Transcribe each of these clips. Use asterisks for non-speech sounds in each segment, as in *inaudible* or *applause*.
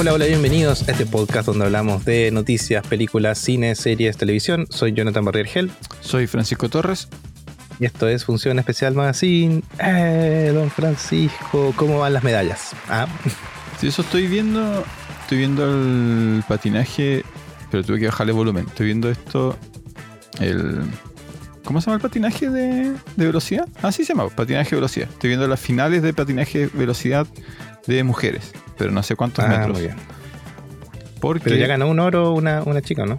Hola, hola, bienvenidos a este podcast donde hablamos de noticias, películas, cine, series, televisión. Soy Jonathan Barriergel. Soy Francisco Torres. Y esto es Función Especial Magazine. Eh, don Francisco, ¿cómo van las medallas? Ah. Sí, eso estoy viendo. Estoy viendo el patinaje, pero tuve que bajarle volumen. Estoy viendo esto. El. ¿Cómo se llama el patinaje de, velocidad? Ah, sí se llama, patinaje de velocidad. Estoy viendo las finales de patinaje de velocidad de mujeres, pero no sé cuántos ah, metros. Muy bien. Porque... Pero ya ganó un oro una, una chica, ¿no?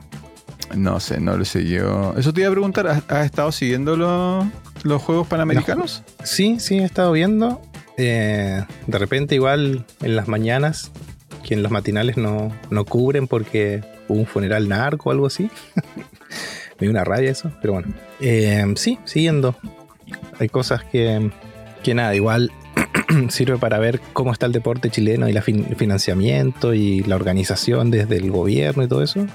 No sé, no lo sé yo. Eso te iba a preguntar, ¿has, estado siguiendo los Juegos Panamericanos? Sí, sí, he estado viendo. Eh, de repente igual en las mañanas, que en los matinales no, no cubren porque hubo un funeral narco o algo así. *laughs* Me dio una rabia eso, pero bueno. Eh, sí, siguiendo. Hay cosas que, que nada, igual *clears throat* sirve para ver cómo está el deporte chileno y el financiamiento y la organización desde el gobierno y todo eso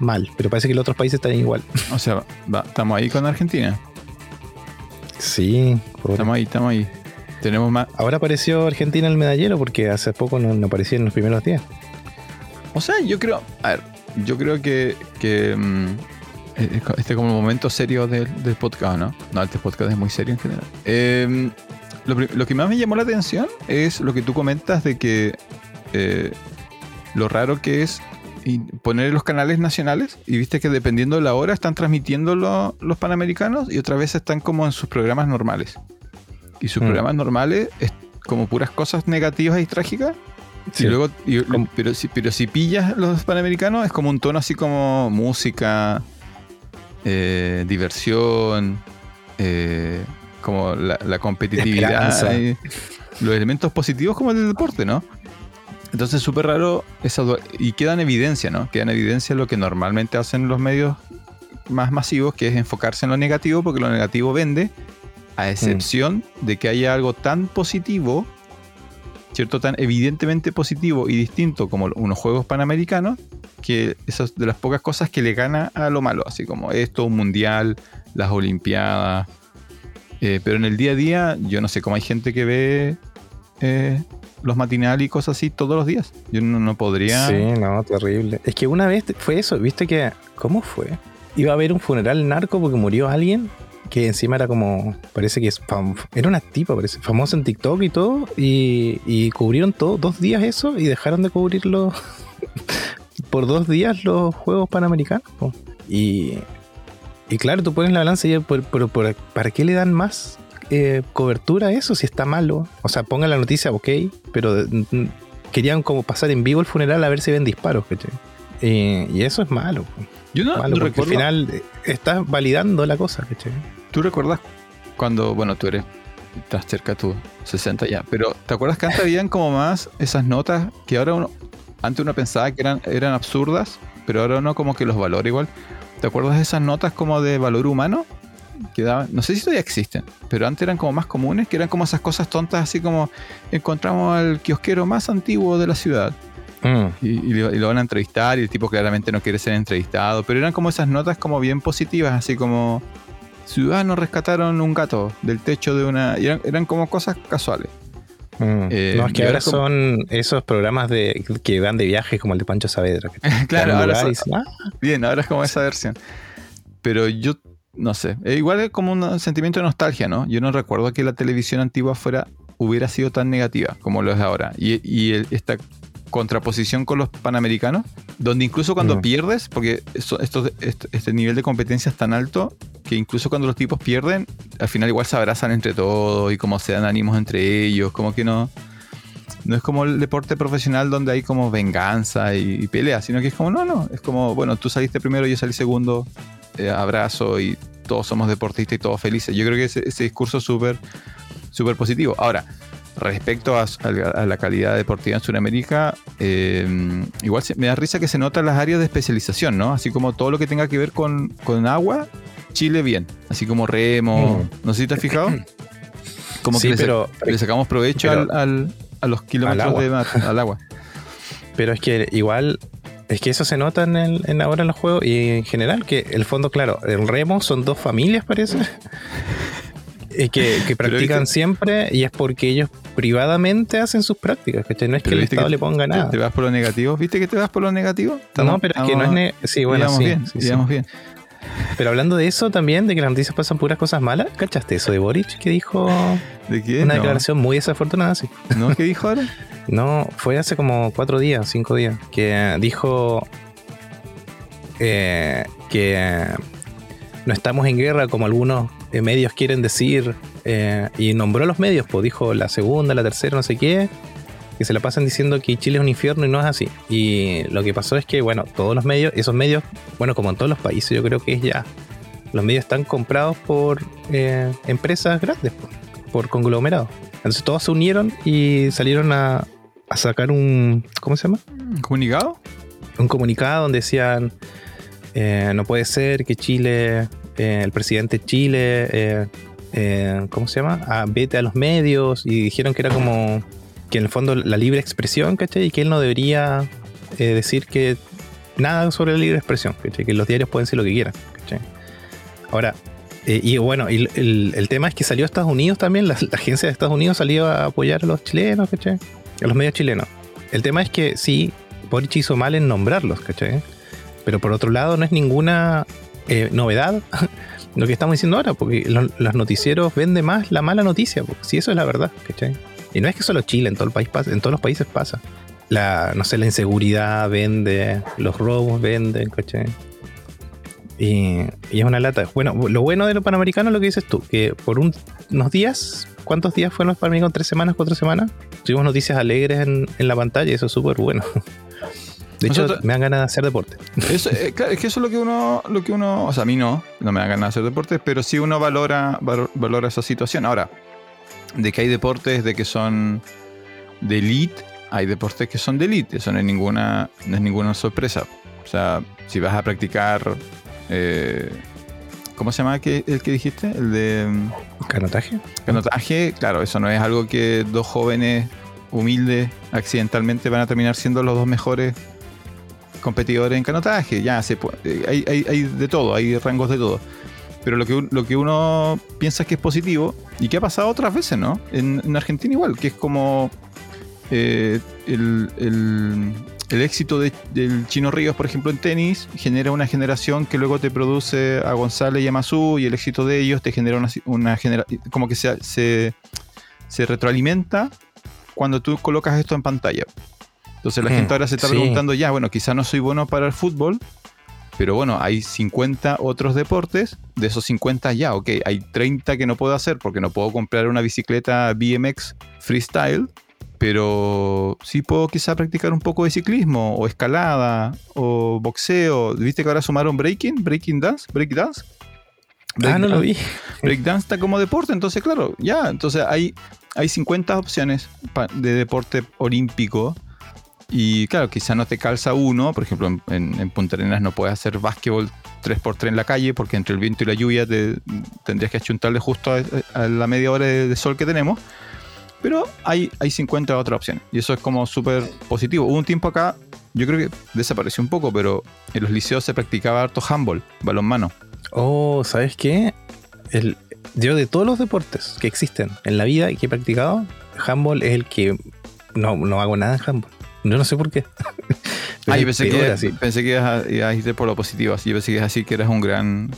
mal, pero parece que los otros países están igual. *laughs* O sea, estamos ahí con Argentina. Sí, estamos ahí, estamos ahí. Tenemos más. Ahora apareció Argentina en el medallero porque hace poco no, aparecía en los primeros días. O sea, yo creo. A ver, yo creo que. que mm, este como el momento serio del, podcast, ¿no? No, este podcast es muy serio en general. Em, lo, que más me llamó la atención es lo que tú comentas de que eh, lo raro que es poner los canales nacionales y viste que dependiendo de la hora están transmitiendo los panamericanos y otra vez están como en sus programas normales. Y sus mm. programas normales es como puras cosas negativas y trágicas. Y luego, pero, si, pero si pillas los panamericanos es como un tono así como música, eh, diversión, eh, como la, competitividad, los elementos positivos como el del deporte, ¿no? Entonces es súper raro esa y queda en evidencia, ¿no? Queda en evidencia lo que normalmente hacen los medios más masivos, que es enfocarse en lo negativo, porque lo negativo vende, a excepción de que haya algo tan positivo, ¿cierto? Tan evidentemente positivo y distinto como unos Juegos Panamericanos, que esas de las pocas cosas que le gana a lo malo, así como esto, un mundial, las Olimpiadas. Eh, pero en el día a día, yo no sé cómo hay gente que ve eh, los matinales y cosas así todos los días. Yo no, podría. Sí, no, terrible. Es que una vez fue eso, viste que. ¿Cómo fue? Iba a haber un funeral narco porque murió alguien que encima era como. Parece que es. Era una tipa, parece. Famosa en TikTok y todo. Y, cubrieron todo, dos días eso y dejaron de cubrirlo *laughs* por dos días los Juegos Panamericanos. Y. Y claro, tú pones la balanza y pero ¿para qué le dan más eh, cobertura eso si está malo. O sea, pongan la noticia, ok, pero querían como pasar en vivo el funeral a ver si ven disparos, eh, y eso es malo. Yo no, malo al final eh, estás validando la cosa, ¿Tú recuerdas cuando, bueno, tú eres, estás cerca tú, 60 ya, pero ¿te acuerdas que antes habían como más esas notas que ahora uno, antes uno pensaba que eran, eran absurdas, pero ahora uno como que los valora igual? ¿Te acuerdas de esas notas como de valor humano? no sé si todavía existen, pero antes eran como más comunes, que eran como esas cosas tontas, así como encontramos al kiosquero más antiguo de la ciudad. Mm. Y, lo van a entrevistar y el tipo claramente no quiere ser entrevistado, pero eran como esas notas como bien positivas, así como ciudadanos rescataron un gato del techo de una... Eran, como cosas casuales. Mm. Eh, no, es que ahora son esos programas de que van de viaje como el de Pancho Saavedra. *laughs* claro, ahora ah". bien, ahora es como esa versión. Pero yo no sé, igual es como un sentimiento de nostalgia, ¿no? Yo no recuerdo que la televisión antigua fuera hubiera sido tan negativa como lo es ahora. Y, esta contraposición con los panamericanos, donde incluso cuando mm. pierdes, porque esto, este nivel de competencia es tan alto que incluso cuando los tipos pierden, al final igual se abrazan entre todos y como se dan ánimos entre ellos, como que no... No es como el deporte profesional donde hay como venganza y, y pelea, sino que es como, no, no, es como, bueno, tú saliste primero, yo salí segundo, eh, abrazo y todos somos deportistas y todos felices. Yo creo que ese, discurso es súper súper positivo. Ahora, respecto a, la calidad deportiva en Sudamérica, eh, igual me da risa que se notan las áreas de especialización, ¿no? Así como todo lo que tenga que ver con, agua, Chile bien. Así como remo, mm. no sé si te has fijado. Como que le, sacamos provecho al, a los kilómetros de mar, al agua. *laughs* Pero es que igual es que eso se nota en, el, ahora en los juegos y en general, que el fondo, claro, el remo son dos familias, parece. *laughs* Es que, que practican siempre y es porque ellos privadamente hacen sus prácticas, ¿cachai? No es que el Estado le ponga nada. ¿Te vas por lo negativo? ¿Viste que te vas por lo negativo? no, pero es que no es... Ne sí, bueno, sí, bien, sí, bien. Pero hablando de eso también, de que las noticias pasan puras cosas malas, ¿cachaste eso de Boric que dijo ¿De qué? una No. declaración muy desafortunada? Sí. ¿No? ¿Qué dijo ahora? *laughs* No, fue hace como cuatro días, cinco días, que dijo eh, que no estamos en guerra como algunos medios quieren decir, eh, y nombró los medios, pues dijo la segunda, la tercera, no sé qué, que se la pasan diciendo que Chile es un infierno y no es así. Y lo que pasó es que, bueno, todos los medios, esos medios, bueno, como en todos los países, yo creo que es ya, los medios están comprados por eh, empresas grandes, pues, por conglomerados. Entonces todos se unieron y salieron a, a sacar un, ¿cómo se llama? ¿Comunicado? Un comunicado donde decían, eh, no puede ser que Chile, eh, el presidente de Chile, eh, eh, ¿cómo se llama? Ah, vete a los medios y dijeron que era como que en el fondo la libre expresión, ¿cachai? Y que él no debería decir que nada sobre la libre expresión, ¿cachai? Que los diarios pueden decir lo que quieran, ¿cachai? Ahora, y bueno, y el, tema es que salió a Estados Unidos también, la, la agencia de Estados Unidos salió a apoyar a los chilenos, ¿cachai? A los medios chilenos. El tema es que sí, Boric hizo mal en nombrarlos, ¿cachai? Pero por otro lado, no es ninguna eh, novedad *laughs* lo que estamos diciendo ahora, porque lo- los noticieros venden más la mala noticia, porque si eso es la verdad, ¿cachai? Y no es que solo Chile, en todo el país pasa, en todos los países pasa. La, no sé, la inseguridad vende, los robos venden, ¿cachai? Y, es una lata. Bueno, lo bueno de los panamericanos es lo que dices tú, que por un- unos días, ¿cuántos días fueron los panamericanos? ¿Tres semanas, cuatro semanas? Tuvimos noticias alegres en, la pantalla eso es súper bueno. *laughs* De hecho, Nosotros- me dan ganas de hacer deporte. Eso, eh, claro, es que eso es lo que uno, lo que uno, o sea, a mí no, no me da ganas de hacer deportes, pero sí uno valora, valor- valora esa situación. Ahora, de que hay deportes de que son de elite, hay deportes que son de elite, eso no es ninguna, no es ninguna sorpresa. O sea, si vas a practicar, eh, ¿cómo se llama que- el que dijiste? El de mm, ¿Canotaje? canotaje, claro, eso no es algo que dos jóvenes humildes accidentalmente van a terminar siendo los dos mejores competidores en canotaje. Ya se eh, hay, de todo, hay rangos de todo. Pero lo que, lo que uno piensa que es positivo y que ha pasado otras veces, ¿no? En, en Argentina igual, que es como eh, el, el- éxito de- del Chino Ríos, por ejemplo, en tenis, genera una generación que luego te produce a González y a Mazú y el éxito de ellos te genera una, una genera como que se retroalimenta cuando tú colocas esto en pantalla. Entonces la gente ahora se está sí. preguntando, ya, bueno, quizás no soy bueno para el fútbol, pero bueno, hay 50 otros deportes, de esos 50 ya, ok, hay 30 que no puedo hacer porque no puedo comprar una bicicleta BMX freestyle, pero sí puedo quizá practicar un poco de ciclismo o escalada o boxeo. ¿Viste que ahora sumaron breaking, breaking dance, break dance? Ah, no lo vi. Breakdance está como deporte, entonces claro, ya, entonces hay, hay 50 opciones de deporte olímpico y claro, quizá no te calza uno, por ejemplo, en, Punta Arenas no puedes hacer básquetbol 3x3 en la calle porque entre el viento y la lluvia te, tendrías que achuntarle justo a, a la media hora de, de sol que tenemos. Pero hay, hay 50 otras opciones y eso es como súper positivo. Hubo un tiempo acá, yo creo que desapareció un poco, pero en los liceos se practicaba harto handball, balonmano. Oh, ¿sabes qué? El, yo de todos los deportes que existen en la vida y que he practicado, handball es el que no, no hago nada en handball. Yo no sé por qué. *laughs* Ah, yo pensé peor que, así. pensé que ibas a, ibas a irte por lo positivo, así. Yo pensé que así que eras un gran.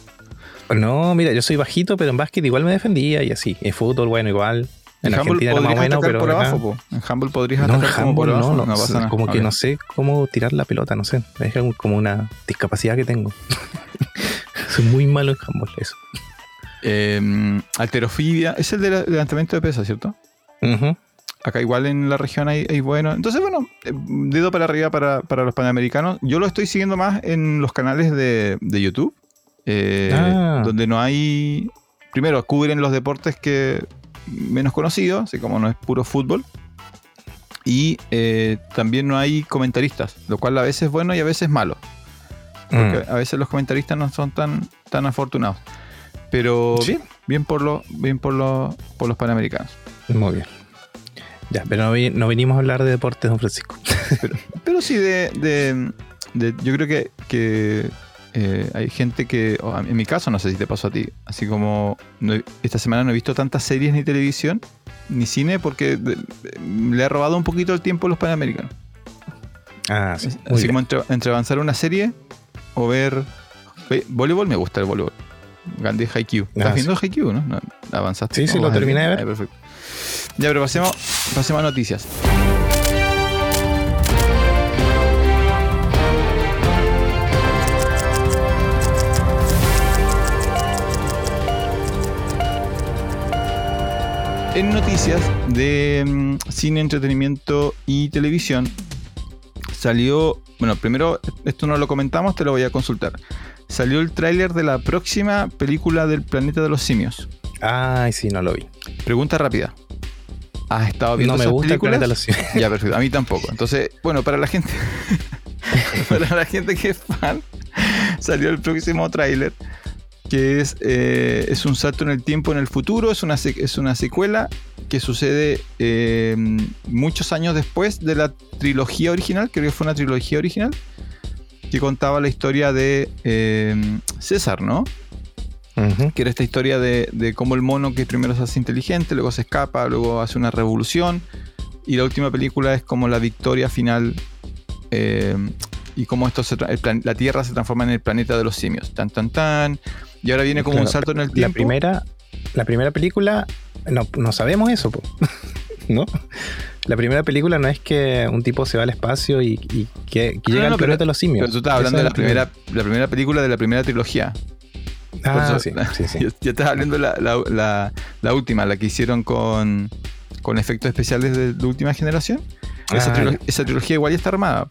No, mira, yo soy bajito, pero en básquet igual me defendía y así. En fútbol, bueno, igual. En handball Argentina era más o menos, pero por acá- abajo, po. En handball podrías No, en atacar por abajo. no, no, pasa nada. como que no sé cómo tirar la pelota, no sé. Es como- una discapacidad que tengo. *laughs* soy muy malo en handball, eso. Eh, alterofilia, es el de la- levantamiento de pesas, ¿cierto? Ujú. Acá igual en la región hay, hay bueno. Entonces, bueno, eh, dedo para arriba para, para los panamericanos. Yo lo estoy siguiendo más en los canales de, de YouTube, eh, Ah. donde no hay... Primero, cubren los deportes que menos conocidos, así como no es puro fútbol. Y eh, también no hay comentaristas, lo cual a veces es bueno y a veces es malo. Porque Mm. a veces los comentaristas no son tan, tan afortunados. Pero Sí. bien, bien por, lo, bien por, lo- por los panamericanos. Muy bien. Ya, pero no, vi- no venimos a hablar de deportes, don Francisco. Pero sí, de, de- de- yo creo que, que eh, hay gente que, en mi caso, no sé si te pasó a ti, así como no he- esta semana no he visto tantas series ni televisión ni cine porque de- le ha robado un poquito el tiempo a los panamericanos. Ah, sí. muy Así bien. como entre, entre avanzar una serie o ver ve- voleibol, me gusta el voleibol. Gandhi Haikyuu. ¿Estás Ah, viendo Haikyuu, no? No, ¿Avanzaste? Sí, sí, ¿No lo terminé de ver. Ah, perfecto. Ya, pero pasemos, pasemos a noticias. En noticias de mm, cine, entretenimiento y televisión salió, bueno, primero esto no lo comentamos, te lo voy a consultar. Salió el tráiler de la próxima película del planeta de los simios. Ay, sí, no lo vi. Pregunta rápida. ¿Has estado viendo No me esas gusta el películas? simios. *laughs* Ya, perfecto. A mí tampoco. Entonces, bueno, para la gente, *laughs* para la gente que es fan, salió el próximo tráiler que es, eh, es un salto en el tiempo en el futuro. Es una, es una secuela que sucede eh, muchos años después de la trilogía original. Creo que fue una trilogía original que contaba la historia de eh, César, ¿no? Que era esta historia de, de cómo el mono que primero se hace inteligente, luego se escapa, luego hace una revolución. Y la última película es como la victoria final eh, y cómo esto se plan- la Tierra se transforma en el planeta de los simios. Tan, tan, tan. Y ahora viene como un salto en el La tiempo. primera, la primera película, no, no sabemos eso, po. *laughs* ¿no? La primera película no es que un tipo se va al espacio y, y que, que No, llega no, al planeta de los simios. Pero tú estás hablando de la primera, la primera película de la primera trilogía. Ah, Por sí, eso- sí, sí. Ya, ya estás hablando de la, la- la- la última, la que hicieron con, con efectos especiales de, de última generación. Esa, Ah, trilo- ya. esa trilogía igual ya está armada.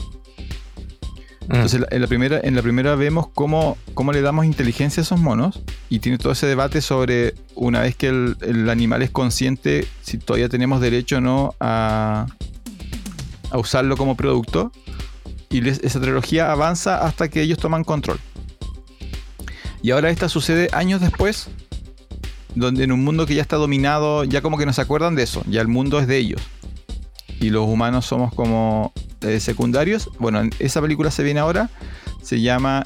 Mm. Entonces, en la primera, en la primera vemos cómo, cómo le damos inteligencia a esos monos y tiene todo ese debate sobre una vez que el, el animal es consciente, si todavía tenemos derecho o no a, a usarlo como producto. Y les- esa trilogía avanza hasta que ellos toman control. Y ahora esta sucede años después, donde en un mundo que ya está dominado, ya como que no se acuerdan de eso, ya el mundo es de ellos. Y los humanos somos como eh, secundarios. Bueno, en- esa película se viene ahora, se llama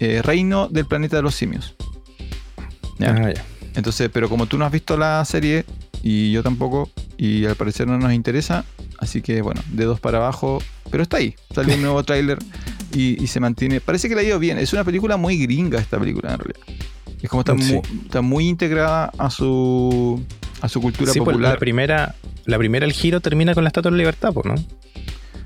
eh, Reino del Planeta de los Simios. ¿Ya? Ah, ya. Entonces, pero como tú no has visto la serie y yo tampoco, y al parecer no nos interesa, así que bueno, dedos para abajo, pero está ahí, sale un nuevo tráiler *laughs* y, y se mantiene. Parece que le ha ido bien, es una película muy gringa esta película en realidad. Es como está, Sí. mu- está muy integrada a su a su cultura Sí, pues, popular. la primera, la primera, el giro termina con la Estatua de la Libertad, pues, ¿no?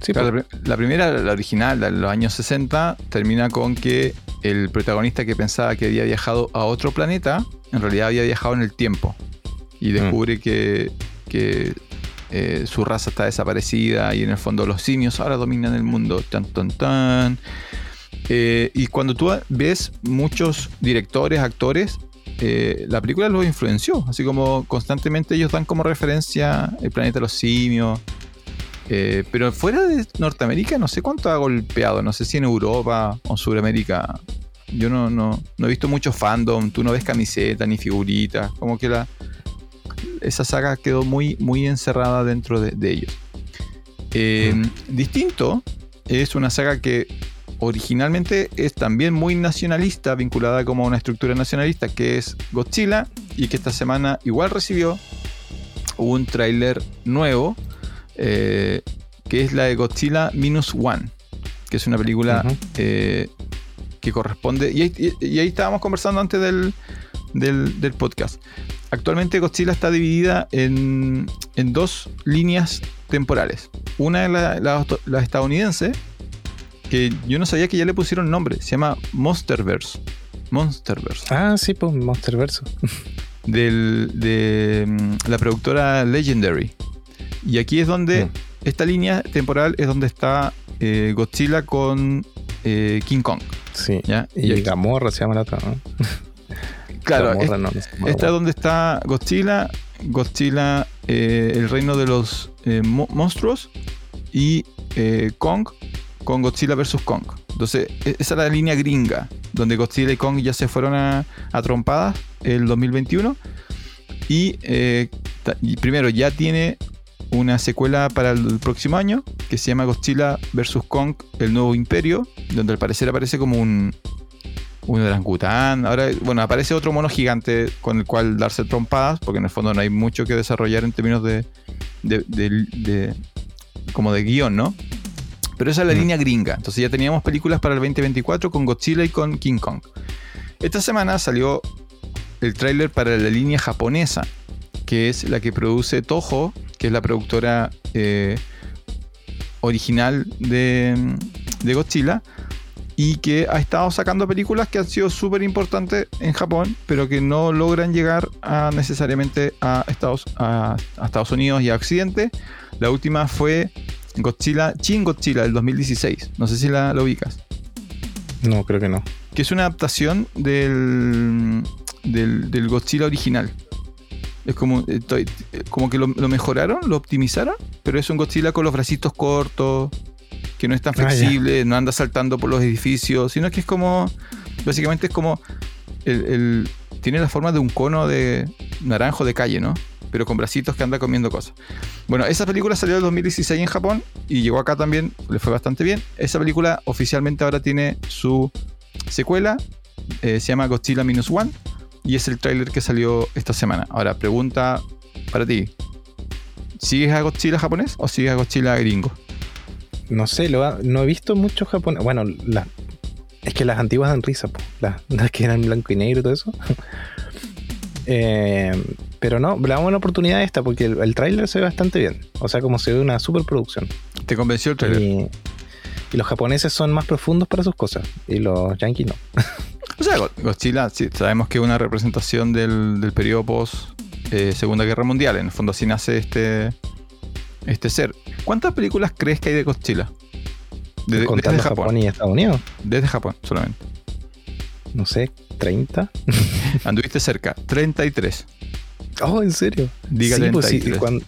Sí, Claro, pues. la, la primera, la original, la de los años 60, termina con que el protagonista que pensaba que había viajado a otro planeta, en realidad había viajado en el tiempo. Y descubre que, que, eh, su raza está desaparecida y en el fondo los simios ahora dominan el mundo. Tan, tan, tan. Eh, y cuando tú ves muchos directores, actores, eh, la película los influenció. Así como constantemente ellos dan como referencia el planeta de los simios. Pero fuera de Norteamérica no sé cuánto ha golpeado. No sé si en Europa o Sudamérica. Yo no, no, no he visto mucho fandom. Tú no ves camiseta ni figuritas. Como que la, esa saga quedó muy, muy encerrada dentro de, de ellos. Eh, Distinto es una saga que originalmente es también muy nacionalista, vinculada como a una estructura nacionalista, que es Godzilla, y que esta semana igual recibió un tráiler nuevo, eh, que es la de Godzilla Minus One, que es una película eh, que corresponde, y ahí, y- y ahí estábamos conversando antes del, del, del podcast. Actualmente Godzilla está dividida en, en dos líneas temporales. Una es la, la- la estadounidense, que yo no sabía que ya le pusieron nombre, se llama Monsterverse. Monsterverse. Ah, sí, pues Monsterverso. *laughs* Del, de mm, la productora Legendary. Y aquí es donde Mm. esta línea temporal es donde está eh, Godzilla con eh, King Kong. Sí. ¿ya? Y, Gamorra se llama la otra, ¿no? *laughs* claro, no, no es donde está Godzilla, Godzilla, eh, el reino de los eh, mo- monstruos y eh, Kong con Godzilla vs. Kong. Entonces, e- esa es la línea gringa, donde Godzilla y Kong ya se fueron a, a trompadas el 2021. Y, y primero ya tiene una secuela para el próximo año que se llama Godzilla vs. Kong, el nuevo imperio, donde al parecer aparece como un, un orangután. Ahora, bueno, aparece otro mono gigante con el cual darse trompadas, porque en el fondo no hay mucho que desarrollar en términos de, de, de- de- como de guion, ¿no? Pero esa es la Mm. línea gringa. Entonces ya teníamos películas para el 2024 con Godzilla y con King Kong. Esta semana salió el tráiler para la línea japonesa, que es la que produce Toho, que es la productora eh, original de, de Godzilla, y que ha estado sacando películas que han sido súper importantes en Japón, pero que no logran llegar a, necesariamente a Estados, a, a Estados Unidos y a Occidente. La última fue Godzilla, Shin Godzilla del 2016. No sé si la, ubicas. No, creo que no. Que es una adaptación del, del, del Godzilla original. Es como, como que lo, lo mejoraron, lo optimizaron, pero es un Godzilla con los bracitos cortos, que no es tan Ah, flexible, no anda saltando por los edificios, sino que es como, básicamente es como, el, el- tiene la forma de un cono de naranjo de calle, ¿no? Pero con bracitos que anda comiendo cosas. Bueno, esa película salió en 2016 en Japón y llegó acá también, le fue bastante bien. Esa película oficialmente ahora tiene su secuela, eh, se llama Godzilla Minus One y es el tráiler que salió esta semana. Ahora, pregunta para ti. ¿Sigues a Godzilla japonés o sigues a Godzilla gringo? No sé, lo ha- no he visto mucho japonés. Bueno, la- es que las antiguas dan risa, po. Las, *laughs* las que eran blanco y negro y todo eso. *laughs* Eh, pero no, le damos una oportunidad a esta porque el, el tráiler se ve bastante bien. O sea, como se ve una superproducción. ¿Te convenció el tráiler? Y, y los japoneses son más profundos para sus cosas. Y los yankees no. *laughs* O sea, Go- Godzilla, sí, sabemos que es una representación del, del periodo post eh, Segunda Guerra Mundial. En el fondo así nace este, este ser. ¿Cuántas películas crees que hay de Godzilla? De- de- Contando desde Japón. Japón. y Estados Unidos. Desde Japón solamente. No sé, 30. *laughs* Anduviste cerca. 33. Oh, ¿en serio? Diga sí, pues sí, 33.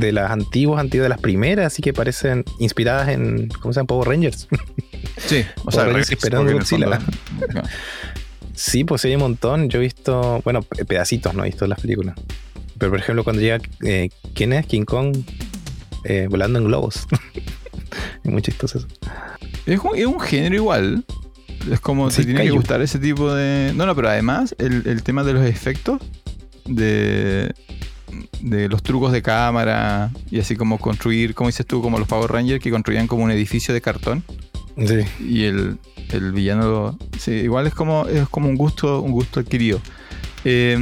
de las antiguas, antiguas, de las primeras, así que parecen inspiradas en, ¿cómo se llama? Power Rangers. *laughs* Sí, o sea, Rangers esperando Godzilla. fondo- *laughs* Sí, pues sí, hay un montón. Yo he visto, bueno, pe- pedacitos, no he visto las películas. Pero por ejemplo, cuando llega, eh, ¿quién es? King Kong eh, volando en globos. *laughs* es muy chistoso eso. Es un, es un género igual. Es como Sí, te tiene que gustar ese tipo de. No, no, pero además el, el tema de los efectos, de, de los trucos de cámara y así como construir, como dices tú, como los Power Rangers que construían como un edificio de cartón Sí. y el, el villano lo- sí, igual es como, es como un gusto, un gusto adquirido. Eh,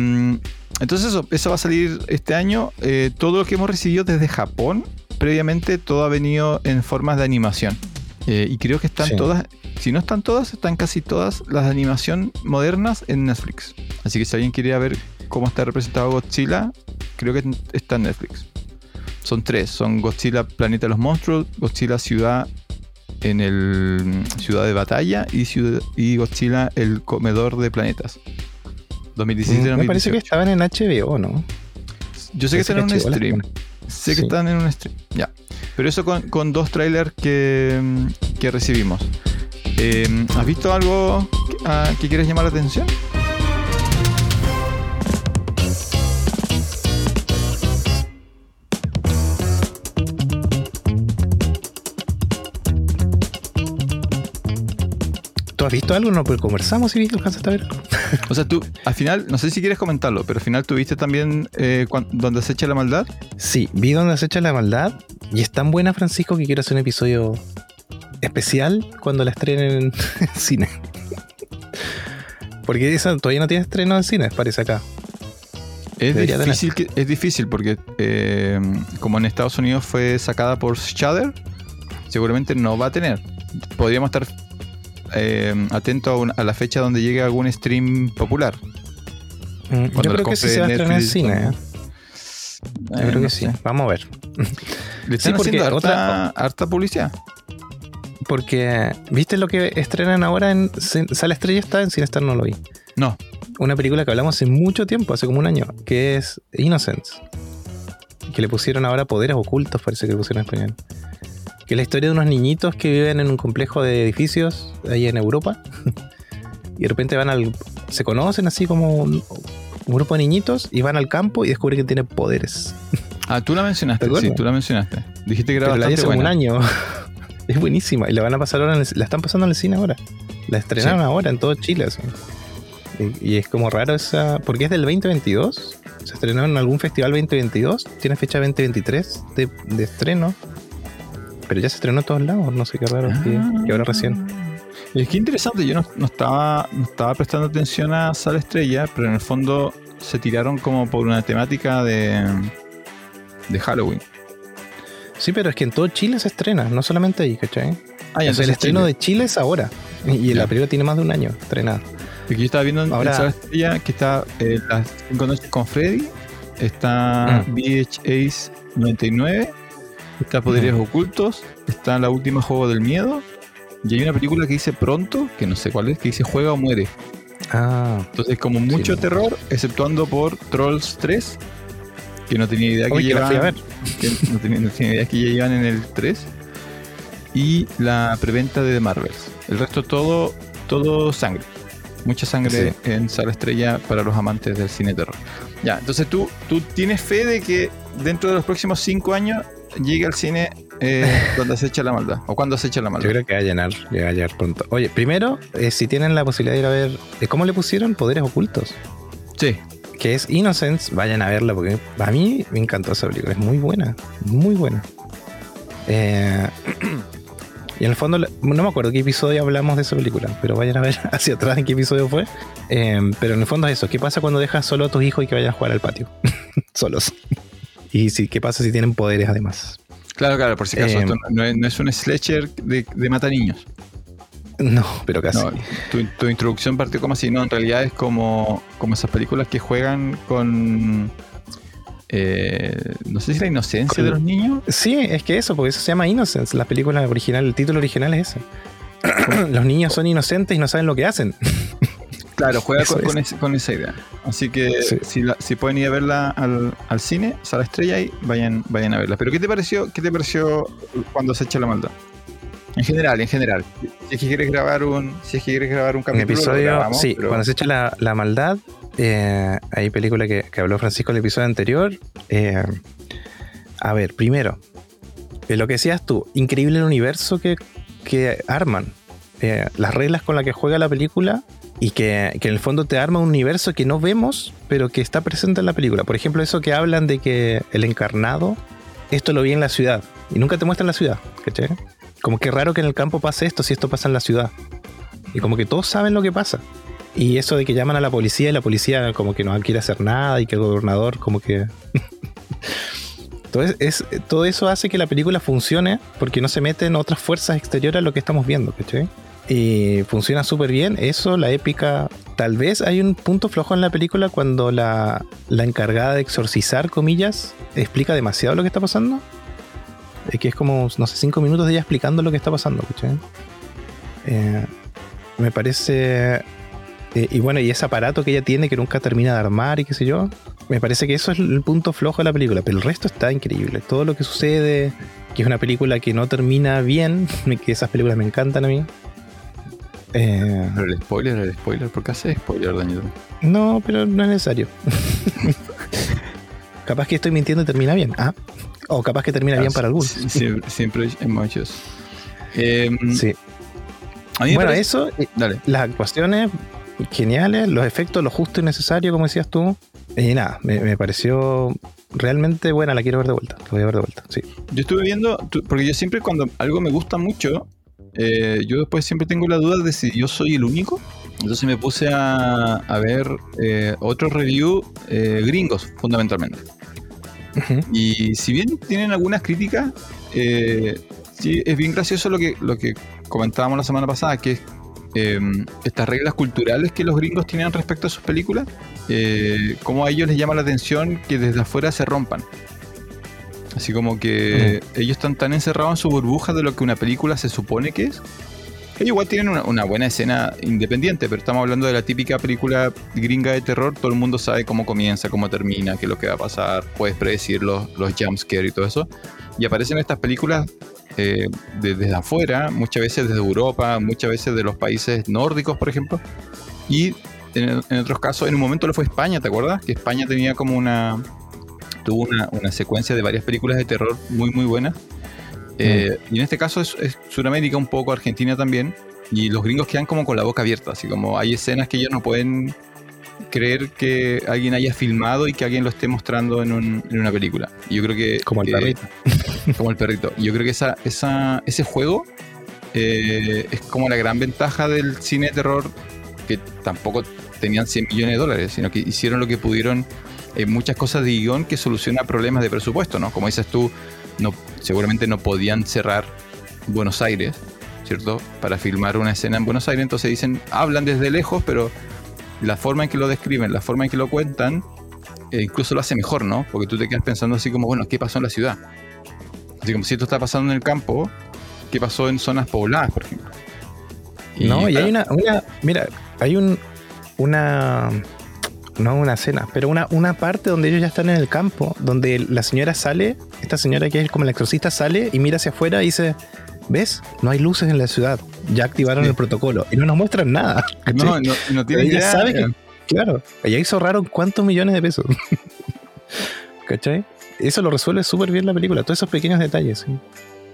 entonces eso, eso va a salir este año. Eh, todo lo que hemos recibido desde Japón, previamente, todo ha venido en formas de animación. Eh, y creo que están Sí. todas, si no están todas, están casi todas las de animación modernas en Netflix. Así que si alguien quiere ver cómo está representado Godzilla, creo que está en Netflix. Son tres, son Godzilla Planeta de los Monstruos, Godzilla Ciudad en el Ciudad de Batalla y, Ciudad, y Godzilla el Comedor de Planetas. 2017 Mm, Me parece que 2018. estaban en HBO, ¿no? Yo sé que están en un stream. Sé que están en un stream. Ya. Pero eso con, con dos trailers que, que recibimos. Eh, ¿Has visto algo que, ah, que quieres llamar la atención? Has visto algo? No, pero conversamos y alcanzaste a ver. O sea, tú, al final, no sé si quieres comentarlo, pero al final tuviste también eh, donde se echa la maldad. Sí, vi donde se echa la maldad y es tan buena, Francisco, que quiero hacer un episodio especial cuando la estrenen en *laughs* cine. Porque esa todavía no tiene estreno en cine, parece acá. Es Debería difícil, que- es difícil porque eh, como en Estados Unidos fue sacada por Shudder, seguramente no va a tener. Podríamos estar eh, atentos a, la fecha donde llegue algún stream popular. Mm, Yo creo que sí se va a estrenar en cine. ¿eh? Yo Eh, creo no que sí. sé. Vamos a ver. Le están Sí, haciendo harta, otra- harta publicidad. Porque, ¿viste lo que estrenan ahora en Sala Estrella? Está en Cinestar, no lo vi. No. Una película que hablamos hace mucho tiempo, hace como un año, que es Innocence. Que le pusieron ahora poderes ocultos, parece que le pusieron en español. Que es la historia de unos niñitos que viven en un complejo de edificios ahí en Europa. y de repente van al. Se conocen así como un, un grupo de niñitos y van al campo y descubren que tienen poderes. Ah, tú la mencionaste, sí, tú la mencionaste. Dijiste que era Pero la bastante hace como un buena. año. *laughs* es buenísima. Y la van a pasar ahora en el- la están pasando en el cine ahora. La estrenaron ahora en todo Chile. así. Y, y es como raro esa. Porque es del 2022. Se estrenó en algún festival 2022. Tiene fecha 2023 de, de estreno. Pero ya se estrenó en todos lados. No sé qué raro que, que ahora recién. Y es que interesante, yo no, no estaba, no estaba prestando atención a Sala Estrella, pero en el fondo se tiraron como por una temática de, de Halloween. Sí, pero es que en todo Chile se estrena, no solamente ahí, ¿cachai? Ah, ya, O sea, el estreno Chile. de Chile es ahora. Y, y la película tiene más de un año estrenada. Porque yo estaba viendo en Ahora- Sala Estrella que está eh, Las 5 noches con Freddy, está Mm. VHS 99, está Poderes. Ocultos, está La Última Juego del Miedo, y hay una película que dice Pronto, que no sé cuál es, que dice Juega o Muere. Ah, Entonces, como mucho Sí. terror, exceptuando por Trolls 3, que no tenía idea que Oye, que la fui a llevaban. ver. que no, tenía, no tenía idea que ya iban en el 3. Y la preventa de The Marvels. El resto todo, todo sangre. Mucha sangre en Sala Estrella para los amantes del cine terror. Ya, entonces tú, tú tienes fe de que dentro de los próximos 5 años llegue al cine eh, *laughs* donde se echa la maldad. O cuando se echa la yo maldad. creo que va a llenar, le va a llegar pronto. Oye, primero, eh, si tienen la posibilidad de ir a ver, eh, ¿cómo le pusieron? Poderes ocultos. Sí. Que es Innocence, vayan a verla porque a mí me encantó esa película, es muy buena, muy buena. Eh, *clears throat* y en el fondo, no me acuerdo qué episodio hablamos de esa película, pero vayan a ver *laughs* hacia atrás en qué episodio fue. Eh, pero en el fondo es eso, ¿qué pasa cuando dejas solo a tus hijos y que vayan a jugar al patio? *laughs* Solos. Y si, qué pasa si tienen poderes además. Claro, claro, por si acaso. Eh, esto no, es, no es un slasher de, de mata niños. No, pero casi. No, tu, tu introducción partió como así, no, en realidad es como, como esas películas que juegan con... eh, no sé si la inocencia Con- de los niños. Sí, es que eso, porque eso se llama Innocence. La película original, el título original es ese. *clears throat* Los niños son inocentes y no saben lo que hacen. *laughs* Claro, juega con, es. con ese- con esa idea. Así que Sí. si, la- si pueden ir a verla al, al cine, Sala Estrella, y vayan, vayan a verla. Pero ¿qué te pareció, qué te pareció cuando se echa la maldad? En general, en general. Si es que quieres grabar un, si es que quieres grabar un capítulo, lo episodio, grabamos, sí, pero- cuando se echa la, la maldad, eh, hay película que, que habló Francisco en el episodio anterior. eh, a ver, primero, eh, lo que decías tú, increíble el universo que, que arman. eh, las reglas con las que juega la película y que, que en el fondo te arma un universo que no vemos, pero que está presente en la película. Por ejemplo, eso que hablan de que el encarnado, esto lo vi en la ciudad y nunca te muestran la ciudad, ¿cachai? Como que raro que en el campo pase esto si esto pasa en la ciudad. Y como que todos saben lo que pasa. Y eso de que llaman a la policía y la policía como que no quiere hacer nada y que el gobernador como que... *laughs* Entonces, es, todo eso hace que la película funcione porque no se meten otras fuerzas exteriores a lo que estamos viendo, ¿cachai? Y funciona súper bien. Eso, la épica. Tal vez hay un punto flojo en la película cuando la, la encargada de exorcizar, comillas, explica demasiado lo que está pasando. Es que es como, no sé, cinco minutos de ella explicando lo que está pasando. Eh, me parece. eh, y bueno, y ese aparato que ella tiene que nunca termina de armar y qué sé yo. Me parece que eso es el punto flojo de la película, pero el resto está increíble. Todo lo que sucede, que es una película que no termina bien, *laughs* que esas películas me encantan a mí. Eh, Pero el spoiler, el spoiler, ¿por qué hace spoiler, Dañito? no, pero no es necesario. *laughs* capaz que estoy mintiendo y termina bien. Ah, o capaz que termina bien para algunos. Siempre, siempre hay muchos. Eh, Sí. Bueno, parece- eso, eh, Dale. las actuaciones geniales, los efectos, lo justo y necesario, como decías tú. Y nada, me, me pareció realmente buena, la quiero ver de vuelta. La voy a ver de vuelta, sí. Yo estuve viendo, porque yo siempre cuando algo me gusta mucho, eh, yo después siempre tengo la duda de si yo soy el único. Entonces me puse a, a ver eh, otros review eh, gringos, fundamentalmente. Y si bien tienen algunas críticas, eh, sí es bien gracioso lo que, lo que comentábamos la semana pasada, que es eh, estas reglas culturales que los gringos tienen respecto a sus películas, eh, cómo a ellos les llama la atención que desde afuera se rompan. Así como que ellos están tan encerrados en su burbuja de lo que una película se supone que es. Ellos igual tienen una, una buena escena independiente, pero estamos hablando de la típica película gringa de terror. Todo el mundo sabe cómo comienza, cómo termina, qué es lo que va a pasar. Puedes predecir los, los jumpscares y todo eso. Y aparecen estas películas eh, de- desde afuera, muchas veces desde Europa, muchas veces de los países nórdicos, por ejemplo. Y en, en otros casos, en un momento lo fue España, ¿te acuerdas? Que España tenía como una. Tuvo una, una secuencia de varias películas de terror muy, muy buenas. Eh, y en este caso es, es Sudamérica, un poco Argentina también. Y los gringos quedan como con la boca abierta, así como hay escenas que ellos no pueden creer que alguien haya filmado y que alguien lo esté mostrando en, un- en una película. Y yo creo que... Como el que- perrito. *laughs* Como el perrito. Y yo creo que esa, esa, ese juego eh, es como la gran ventaja del cine de terror, que tampoco tenían 100 millones de dólares, sino que hicieron lo que pudieron en muchas cosas de guion que soluciona problemas de presupuesto, ¿no? Como dices tú, no, seguramente no podían cerrar Buenos Aires, ¿cierto? Para filmar una escena en Buenos Aires, entonces dicen, hablan desde lejos, pero la forma en que lo describen, la forma en que lo cuentan, eh, incluso lo hace mejor, ¿no? Porque tú te quedas pensando así como, bueno, ¿qué pasó en la ciudad? Así como si esto está pasando en el campo, ¿qué pasó en zonas pobladas, por ejemplo? No, y hay una, una. Mira, hay un. Una. No una escena, pero una, una parte donde ellos ya están en el campo, donde la señora sale, esta señora que es como la exorcista sale y mira hacia afuera y dice: ¿Ves? No hay luces en la ciudad. Ya activaron Sí. el protocolo. Y no nos muestran nada. No, no, no tiene Ella idea. sabe que- Claro, ella hizo raro cuántos millones de pesos. *laughs* ¿Cachai? Eso lo resuelve súper bien la película, todos esos pequeños detalles. ¿sí?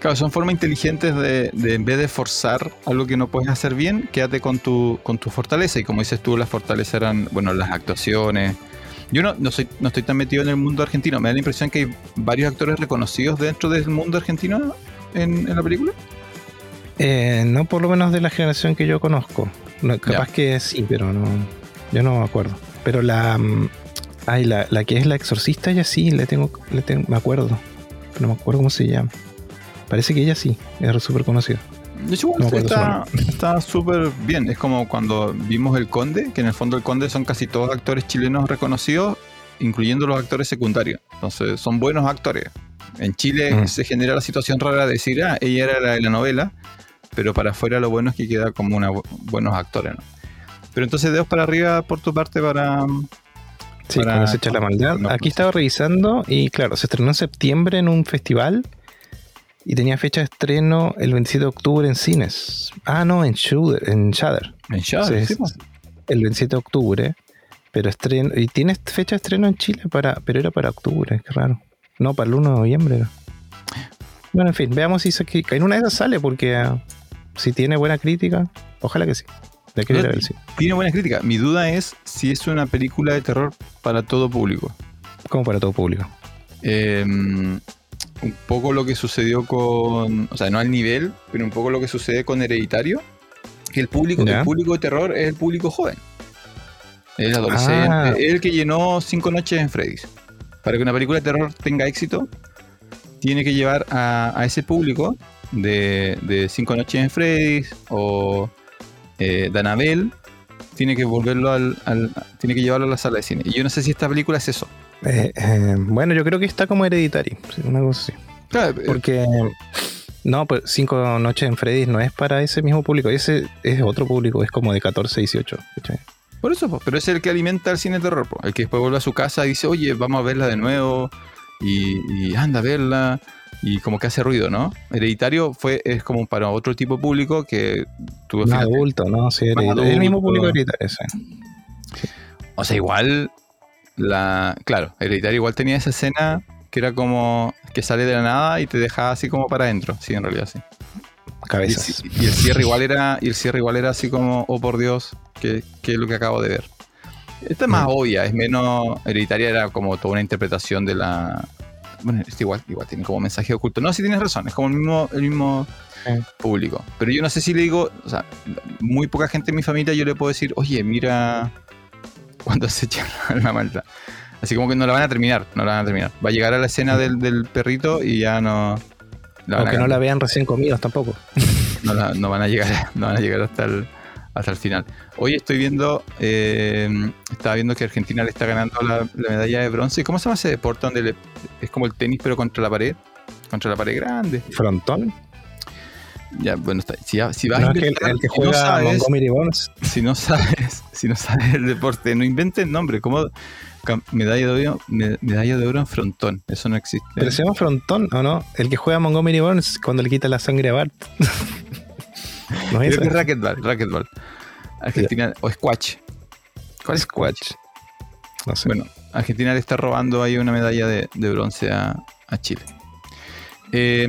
Claro, son formas inteligentes de, de en vez de forzar algo que no puedes hacer bien, quédate con tu, con tu fortaleza. Y como dices tú, las fortalezas eran, bueno, las actuaciones. Yo no, no, soy, no estoy tan metido en el mundo argentino. Me da la impresión que hay varios actores reconocidos dentro del mundo argentino en, en la película. Eh, no por lo menos de la generación que yo conozco. No, capaz que sí, pero no. Yo no me acuerdo. Pero la. mm, Ay, la, la que es la exorcista, ella sí, le tengo, le tengo, me acuerdo. Pero no me acuerdo cómo se llama. Parece que ella sí, es súper conocida. De hecho, No está está súper bien. Es como cuando vimos El Conde, que en el fondo El Conde son casi todos actores chilenos reconocidos, incluyendo los actores secundarios. Entonces, son buenos actores. En Chile Mm. se genera la situación rara de decir, ah, ella era la de la novela, pero para afuera lo bueno es que queda como una, bu- buenos actores, ¿no? Pero entonces, dedos para arriba por tu parte para... Sí, Para- cuando se echa la maldad. no, Aquí no estaba revisando y claro, se estrenó en septiembre en un festival y tenía fecha de estreno el 27 de octubre en cines. Ah, no, en Shudder, en Shudder. En Shudder, Sí. El 27 de octubre. Pero estreno, y tiene fecha de estreno en Chile para, pero era para octubre, qué raro. No, para el 1 de noviembre era. Bueno, en fin, veamos si se, en una de esas sale, porque ah, si tiene buena crítica, ojalá que sí. A ver, sí. Tiene buena crítica. Mi duda es si es una película de terror para todo público. Como para todo público. Eh, un poco lo que sucedió con. O sea, no al nivel, pero un poco lo que sucede con Hereditario. Que el público, el público de terror es el público joven. El adolescente. Ah. El que llenó cinco noches en Freddy's. Para que una película de terror tenga éxito, tiene que llevar a, a ese público de, de cinco noches en Freddy's o eh, de tiene que volverlo al, al- tiene que llevarlo a la sala de cine. Y yo no sé si esta película es eso. Eh, eh, bueno, yo creo que está como hereditario, sí, una cosa así. Claro, eh, Porque no, pues cinco noches en Freddy's no es para ese mismo público, ese es otro público, es como de 14, 18. ¿cachai? Por eso, po, pero es el que alimenta el cine de terror, po. el que después vuelve a su casa y dice, oye, vamos a verla de nuevo, y, y anda a verla, y como que hace ruido, ¿no? Hereditario fue, es como para otro tipo de público que tuvo Más adulto, ¿no? Sí, hereditario. El mismo público hereditario, sí. O sea, igual, la, claro, Hereditario igual tenía esa escena que era como que sale de la nada y te deja así como para adentro, sí, en realidad sí. Cabezas. y el cierre igual era, y el cierre igual era así como, oh por Dios, que, que es lo que acabo de ver. Esta es más Mm. obvia, es menos. Hereditaria era como toda una interpretación de la. Bueno, este igual, igual tiene como mensaje oculto. No, sí tienes razón, es como el mismo, el mismo público. Pero yo no sé si le digo, o sea, muy poca gente en mi familia yo le puedo decir, oye, mira cuando se echa la maldad. Así como que no la van a terminar, no la van a terminar. Va a llegar a la escena del, del perrito y ya no. Aunque no la vean recién comidos tampoco. no, la- no van a llegar *laughs* no van a llegar hasta el hasta el final hoy estoy viendo eh, estaba viendo que Argentina le está ganando la, la medalla de bronce cómo se llama ese deporte donde le- es como el tenis pero contra la pared contra la pared grande Frontón. Ya bueno está, si, si vas No, a es que el, que si no juega sabes, Montgomery Burns. si no sabes *laughs* si no sabes el deporte no inventes nombre como medalla de oro me- medalla de oro en frontón eso no existe Pero se llama Frontón, ¿o no? El que juega Montgomery Burns cuando le quita la sangre a Bart. *laughs* ¿No es creo que es racquetball racquetball Argentina o squash ¿cuál es squash? Squatch. No sé. Bueno, Argentina le está robando ahí una medalla de, de bronce a, a Chile. Eh,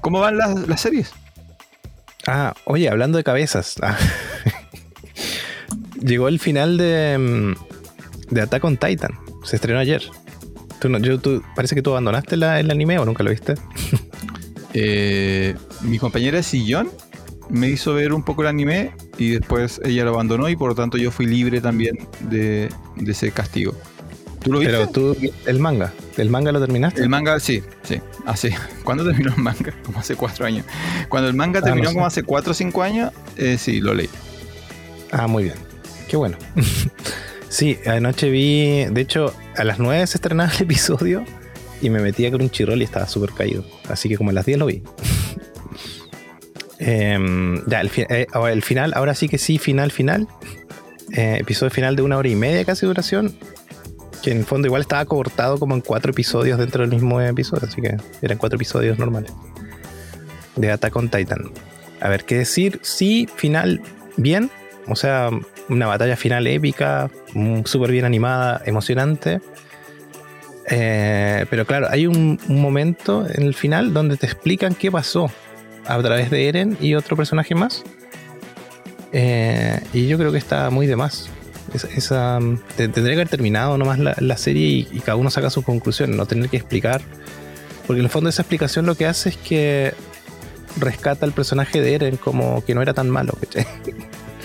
¿Cómo van las, las series? Ah, oye, hablando de cabezas. ah, *laughs* Llegó el final de, mm, de Attack on Titan. Se estrenó ayer. Tú no- yo- tú- parece que tú abandonaste la- el anime o nunca lo viste. *laughs* Eh, mi compañera de sillón me hizo ver un poco el anime y después ella lo abandonó y por lo tanto yo fui libre también de, de ese castigo. ¿Tú lo viste? Pero tú, el manga. ¿El manga lo terminaste? El manga, sí, sí. Hace, *laughs* ¿Cuándo terminó el manga? *laughs* Como hace cuatro años. Cuando el manga Ah, terminó no sé. como hace cuatro o cinco años, eh, sí, lo leí. Ah, muy bien. Qué bueno. *laughs* sí, anoche vi. De hecho, a las 9 se estrenaba el episodio y me metí a Crunchyroll y estaba súper caído. Así que como a las 10 lo vi. Em, ya, el, fi- eh, el final, ahora sí que sí, final, final. Eh, episodio final de una hora y media casi duración. Que en fondo igual estaba cortado como en cuatro episodios dentro del mismo episodio. Así que eran cuatro episodios normales. De Attack on Titan. A ver, ¿qué decir? Sí, final bien. O sea, una batalla final épica, mm, súper bien animada, emocionante. Eh, pero claro, hay un, un momento en el final donde te explican qué pasó a través de Eren y otro personaje más. Eh, y yo creo que está muy de más. Es- esa, mm, te- tendría que haber terminado nomás la, la serie y, y cada uno saca sus conclusiones, no tener que explicar. Porque en el fondo esa explicación lo que hace es que rescata al personaje de Eren como que no era tan malo. ¿cachai?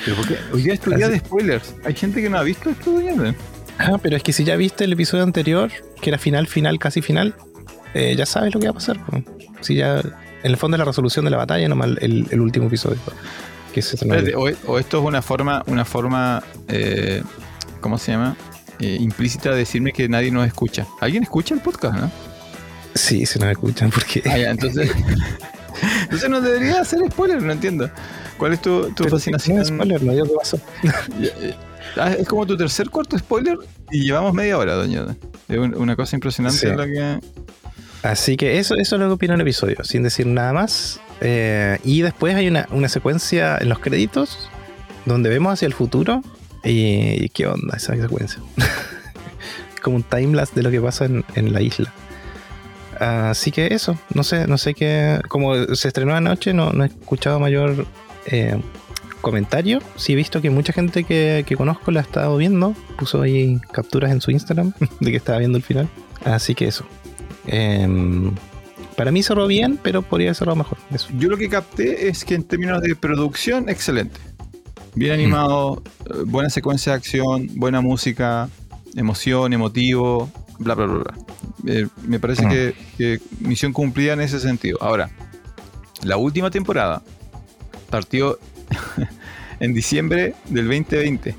¿Pero por qué? Hoy día es tu día Así- de spoilers. Hay gente que no ha visto esto, doña. Ah, pero es que si ya viste el episodio anterior, que era final, final, casi final, eh, ya sabes lo que va a pasar. Si ya, en el fondo es la resolución de la batalla, nomás el, el último episodio. Que Espérate, o, o esto es una forma, una forma, eh, ¿cómo se llama? Eh, implícita de decirme que nadie nos escucha. ¿Alguien escucha el podcast, no? Sí, se nos escuchan porque. Ah, ya, entonces. *laughs* entonces no debería hacer spoiler, no entiendo. ¿Cuál es tu, tu fascinación? spoiler, no digo qué pasó. Eh, ah, es como tu tercer cuarto spoiler y llevamos media hora, doña. Es un- una cosa impresionante Sí. lo que. Así que eso, eso es lo que opino en el episodio, sin decir nada más. Eh, y después hay una, una secuencia en los créditos donde vemos hacia el futuro. Y, qué onda esa secuencia. *laughs* Como un timelapse de lo que pasa en, en la isla. Así que eso, no sé, no sé qué. Como se estrenó anoche, no, no he escuchado mayor eh, comentario. Sí he visto que mucha gente que, que conozco la ha estado viendo. Puso ahí capturas en su Instagram *laughs* de que estaba viendo el final. Así que eso. Em, para mí cerró bien, pero podría haber cerrado mejor. Eso. Yo lo que capté es que en términos de producción, excelente. Bien animado, eh, buena secuencia de acción, buena música, emoción, emotivo, bla, bla, bla. bla. Eh, me parece Mm. que, que misión cumplida en ese sentido. Ahora, la última temporada partió *laughs* en diciembre del 2020.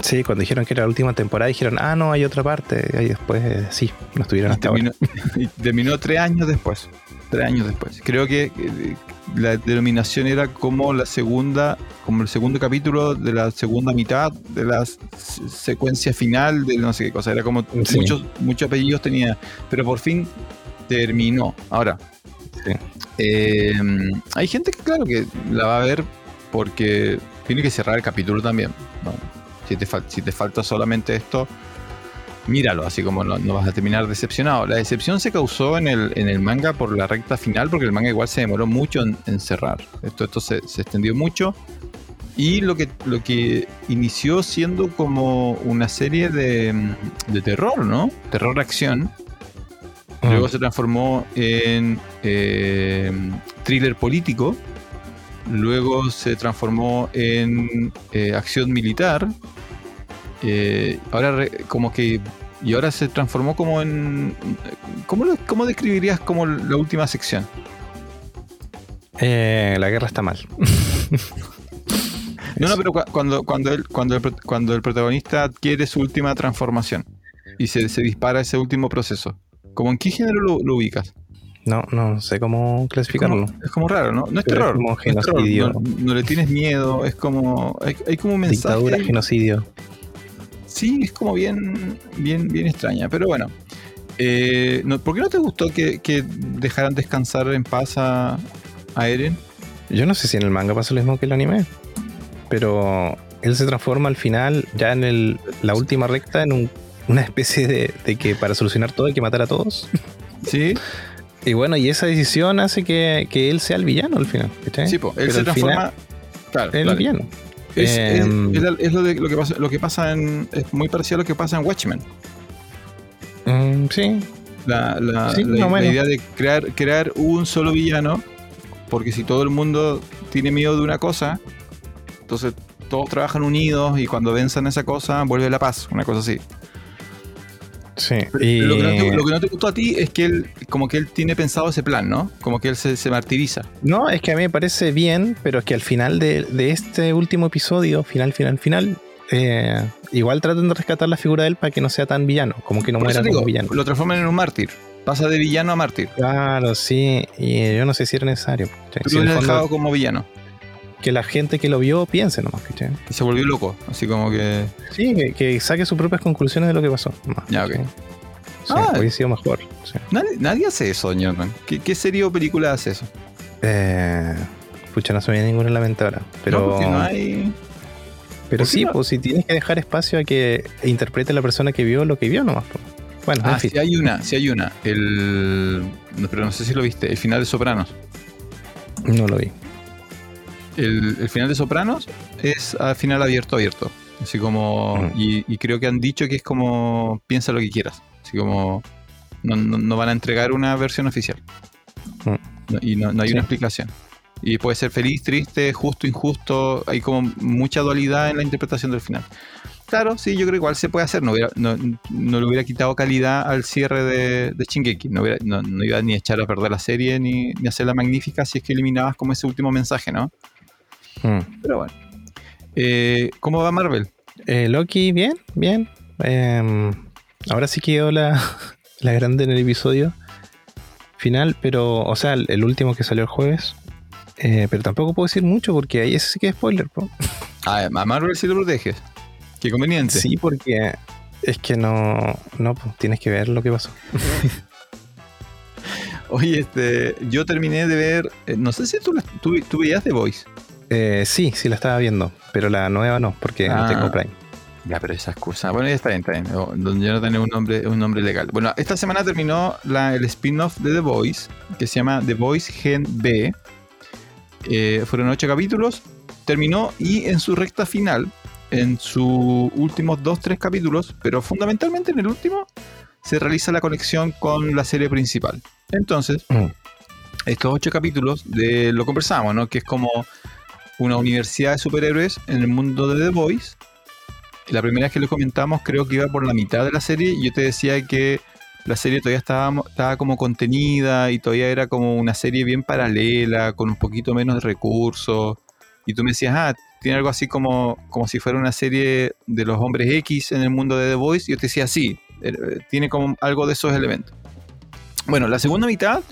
Sí, cuando dijeron que era la última temporada, dijeron, ah, no, hay otra parte. Y después, eh, sí, no estuvieron Y hasta ahora. terminó, y terminó tres años después. Tres años después. Creo que eh, la denominación era como la segunda, como el segundo capítulo de la segunda mitad de la secuencia final de no sé qué cosa. Era como Sí. muchos, muchos apellidos tenía. Pero por fin terminó. Ahora, Sí. eh, hay gente que claro que la va a ver porque tiene que cerrar el capítulo también. ¿no? Si, te si te falta solamente esto, míralo, así como no, no vas a terminar decepcionado. La decepción se causó en el, en el manga por la recta final, porque el manga igual se demoró mucho en, en cerrar. Esto, esto se, se extendió mucho. Y lo que, lo que inició siendo como una serie de, de terror, ¿no? Terror-acción. Luego Mm. se transformó en eh, thriller político. Luego se transformó en eh, acción militar. Eh, ahora re- como que... Y ahora se transformó como en... ¿Cómo, lo- cómo describirías como la última sección? Eh, la guerra está mal. *laughs* No, no, pero cua- cuando, cuando, el, cuando, el, cuando el protagonista adquiere su última transformación y se, se dispara ese último proceso. ¿Cómo en qué género lo, lo ubicas? No, no sé cómo clasificarlo. como, es como raro, ¿no? No es terror. como es genocidio. No, no le tienes miedo, es como. Hay, hay como un mensaje. Dictadura, genocidio. Sí, es como bien, bien, bien extraña. Pero bueno. Eh, no- ¿Por qué no te gustó que, que dejaran descansar en paz a, a Eren? Yo no sé si en el manga pasa lo mismo que el anime, pero él se transforma al final, ya en el, la última recta, en un- una especie de, de que para solucionar todo hay que matar a todos. *laughs* Sí. Y bueno, y esa decisión hace que, que él sea el villano al final. Sí, pues, él Pero se transforma. final claro, el villano. Es, es- Em, es lo, de- lo que pasa, lo que pasa en. Es muy parecido a lo que pasa en Watchmen. Mm, sí, La, la- Sí, la- idea de crear, crear un solo villano. Porque si todo el mundo tiene miedo de una cosa, entonces todos trabajan unidos y cuando venzan esa cosa, vuelve la paz. Una cosa así. Sí. Y, Lo, que no te, lo que no te gustó a ti es que él, como que él tiene pensado ese plan, ¿no? Como que él se, se martiriza. No, es que a mí me parece bien, pero es que al final de, de este último episodio, final, final, final, eh, igual tratan de rescatar la figura de él para que no sea tan villano, como que no Por muera digo, como villano. lo transforman en un mártir. Pasa de villano a mártir. Claro, sí, y yo no sé si era necesario. Tú Si lo fondo, dejado como villano. Que la gente que lo vio piense nomás, ¿cachai? Y se volvió loco. Así como que. Sí, que, que saque sus propias conclusiones de lo que pasó. nomás, Ya, ok. Sí, Ah. hubiese sido mejor. sí. Nadie, nadie hace eso, Newton. ¿Qué, ¿Qué serie o película hace eso? Eh, pucha, no se me viene ninguna en la mente ahora. Pero, No, porque no hay. pero ¿por qué sí, no? pues si tienes que dejar espacio a que interprete la persona que vio lo que vio nomás. pues. Bueno, Ah, en fin. sí hay una, sí hay una. El. no, pero no sé si lo viste. El final de Sopranos. No lo vi. El, el final de Sopranos es al final abierto, abierto. Así como. Mm. Y, y creo que han dicho que es como. Piensa lo que quieras. Así como. No, no- no van a entregar una versión oficial. Mm. Y no, no hay Sí. una explicación. Y puede ser feliz, triste, justo, injusto. Hay como mucha dualidad en la interpretación del final. Claro, sí, yo creo que igual se puede hacer. No, hubiera- no, no le hubiera quitado calidad al cierre de, de Shingeki. No, hubiera- no, no iba ni a echar a perder la serie ni, ni hacerla magnífica si es que eliminabas como ese último mensaje, ¿no? Mm. Pero bueno. Eh, ¿Cómo va Marvel? Eh, Loki, bien, bien. Eh, ahora sí quedó la, *laughs* la grande en el episodio final, pero, o sea, el, el último que salió el jueves. Eh, pero tampoco puedo decir mucho porque ahí ese sí que es spoiler, po. *laughs* Ah, a Marvel sí lo proteges. Qué conveniente. Sí, porque es que no, no, pues, tienes que ver lo que pasó. *laughs* Oye, este, yo terminé de ver. eh, no sé si tú, tú, tú veías The Voice. Eh, sí, sí la estaba viendo, pero la nueva no, porque no Ah. tengo Prime. Ya, pero esa excusa. Bueno, ya está bien, está bien. O- Donde ya no tiene un nombre, un nombre legal. Bueno, esta semana terminó la- el spin-off de The Voice, que se llama The Voice Gen B. Eh, fueron ocho capítulos. Terminó y en su recta final, en sus últimos dos, tres capítulos, pero fundamentalmente en el último, se realiza la conexión con la serie principal. Entonces, Mm. estos ocho capítulos de lo conversamos, ¿no? Que es como una universidad de superhéroes en el mundo de The Voice. La primera vez que lo comentamos creo que iba por la mitad de la serie y yo te decía que la serie todavía estaba, como contenida y todavía era como una serie bien paralela, con un poquito menos de recursos. Y tú me decías, ah, tiene algo así como, como si fuera una serie de los hombres X en el mundo de The Voice. Y yo te decía, sí, eh, tiene como algo de esos elementos. Bueno, la segunda mitad,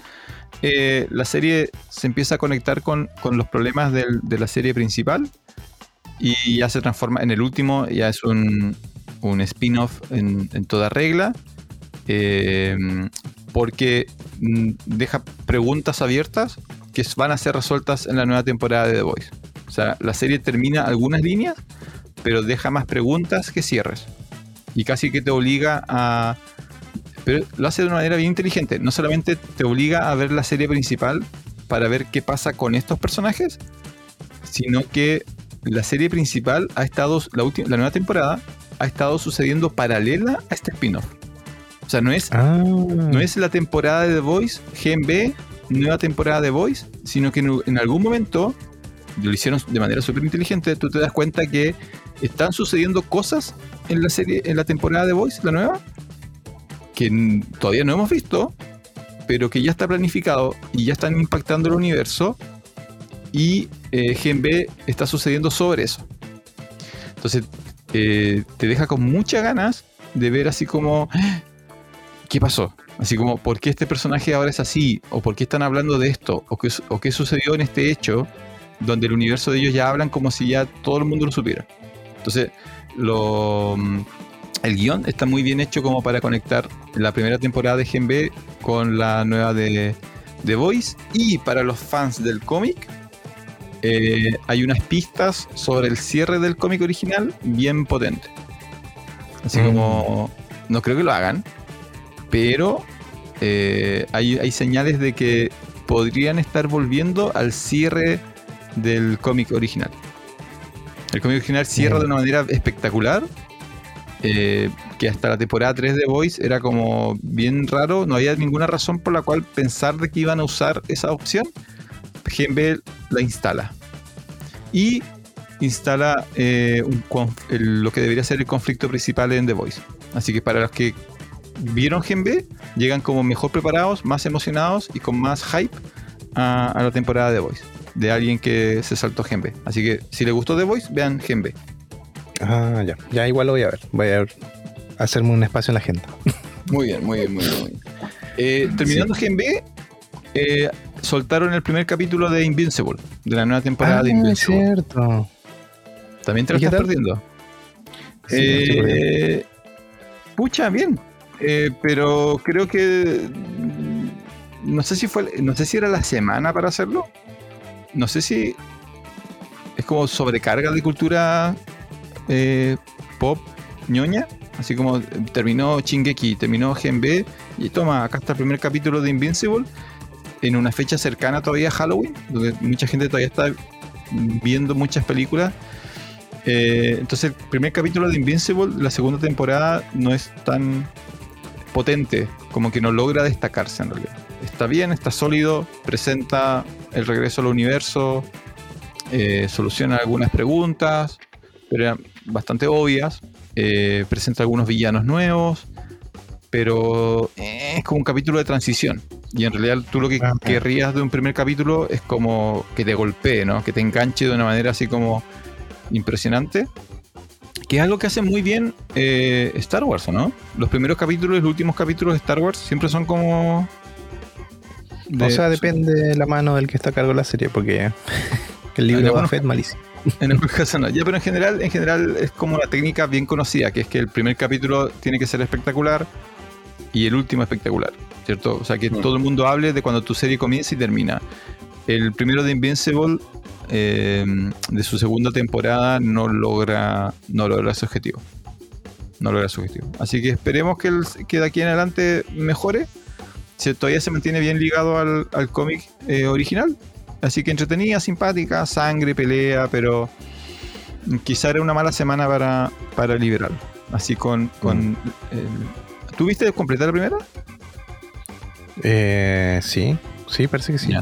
eh, la serie se empieza a conectar con, con los problemas de la serie principal y ya se transforma en el último, ya es un, un spin-off en, toda regla, eh, porque mm, deja preguntas abiertas que van a ser resueltas en la nueva temporada de The Voice. O sea, la serie termina algunas líneas, pero deja más preguntas que cierres. Y casi que te obliga a... Pero lo hace de una manera bien inteligente. No solamente te obliga a ver la serie principal para ver qué pasa con estos personajes, sino que la serie principal ha estado, la, última, la nueva temporada ha estado sucediendo paralela a este spin-off. O sea, no es, Ah, no es la temporada de The Voice, Gen B, nueva temporada de The Voice, sino que en, en algún momento, lo hicieron de manera súper inteligente, tú te das cuenta que están sucediendo cosas en la serie, en la temporada de The Voice, la nueva, que todavía no hemos visto, pero que ya está planificado y ya están impactando el universo y eh, Gen B está sucediendo sobre eso. Entonces eh, te deja con muchas ganas de ver así como "Ah, ¿qué pasó? Así como ¿por qué este personaje ahora es así? ¿O por qué están hablando de esto? ¿O qué, su- o qué sucedió en este hecho donde el universo de ellos ya hablan como si ya todo el mundo lo supiera? Entonces, lo, mm, el guion está muy bien hecho como para conectar la primera temporada de Gen B con la nueva de The Voice. Y para los fans del cómic, eh, hay unas pistas sobre el cierre del cómic original bien potente. Así Mm. como, no creo que lo hagan, pero eh, hay, hay señales de que podrían estar volviendo al cierre del cómic original. El cómic original cierra de una manera espectacular. Eh, que hasta la temporada 3 de Voice era como bien raro. No había ninguna razón por la cual pensar de que iban a usar esa opción. GMB la instala. Y instala eh, lo que debería ser el conflicto principal en The Voice. Así que para los que vieron GMB, llegan como mejor preparados, más emocionados y con más hype a, la temporada de The Voice. De alguien que se saltó GMB. Así que si les gustó The Voice, vean GMB. Ah, ya. Ya igual lo voy a ver. Voy a ver- hacerme un espacio en la agenda. Muy bien, muy bien, muy bien. muy bien. Eh, terminando GMB, eh, soltaron el primer capítulo de Invincible, de la nueva temporada de Ah, es Invincible. cierto. También te lo ¿Y qué estás perdiendo. Sí. Eh, pucha, bien. Pero creo que mm, no sé si fue no sé si era la semana para hacerlo. No sé si es como sobrecarga de cultura eh, pop ñoña. Así como eh, terminó Chingeki, terminó GMB y toma, acá está el primer capítulo de Invincible en una fecha cercana todavía a Halloween, donde mucha gente todavía está viendo muchas películas. Eh, entonces el primer capítulo de Invincible, la segunda temporada, no es tan potente, como que no logra destacarse en realidad. Está bien, está sólido, presenta el regreso al universo, soluciona algunas preguntas, pero bastante obvias, eh, presenta algunos villanos nuevos, pero eh, es como un capítulo de transición. Y en realidad tú lo que Ah, querrías de un primer capítulo es como que te golpee, ¿no? Que te enganche de una manera así como impresionante. Que es algo que hace muy bien eh, Star Wars, ¿o ¿no? Los primeros capítulos y los últimos capítulos de Star Wars siempre son como... de- o sea, depende de la mano del que está a cargo de la serie, porque *laughs* el libro de algunos- Buffett malísimo. *laughs* En algunos casos no. Ya, pero en general, en general es como una técnica bien conocida, que es que el primer capítulo tiene que ser espectacular y el último espectacular, ¿cierto? O sea, que Mm. todo el mundo hable de cuando tu serie comienza y termina. El primero de Invincible, eh, de su segunda temporada, no logra, no logra su objetivo. No logra su objetivo. Así que esperemos que, el- que de aquí en adelante mejore. Si todavía se mantiene bien ligado al, al cómic eh, original. Así que entretenida, simpática, sangre, pelea, pero quizá era una mala semana para, para liberal. Así con... con el- ¿Tú viste completar la primera? Eh, sí, sí, parece que sí.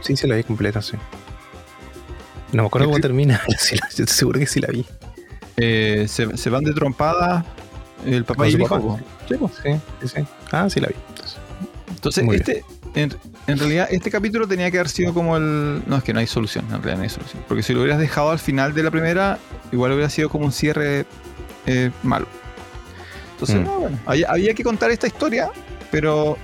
Sí, sí la vi completa, sí. No me acuerdo ¿Qué cómo termina. *laughs* Sí, la- seguro que sí la vi. Eh, se, se van de trompada el papá ¿Con y el hijo. Sí. Sí, sí. Ah, sí la vi. Entonces, Entonces, este, en, en realidad, este capítulo tenía que haber sido como el. No, es que no hay solución, en realidad no hay solución. Porque si lo hubieras dejado al final de la primera, igual hubiera sido como un cierre eh, malo. Entonces, Mm. no, bueno, había, había que contar esta historia, pero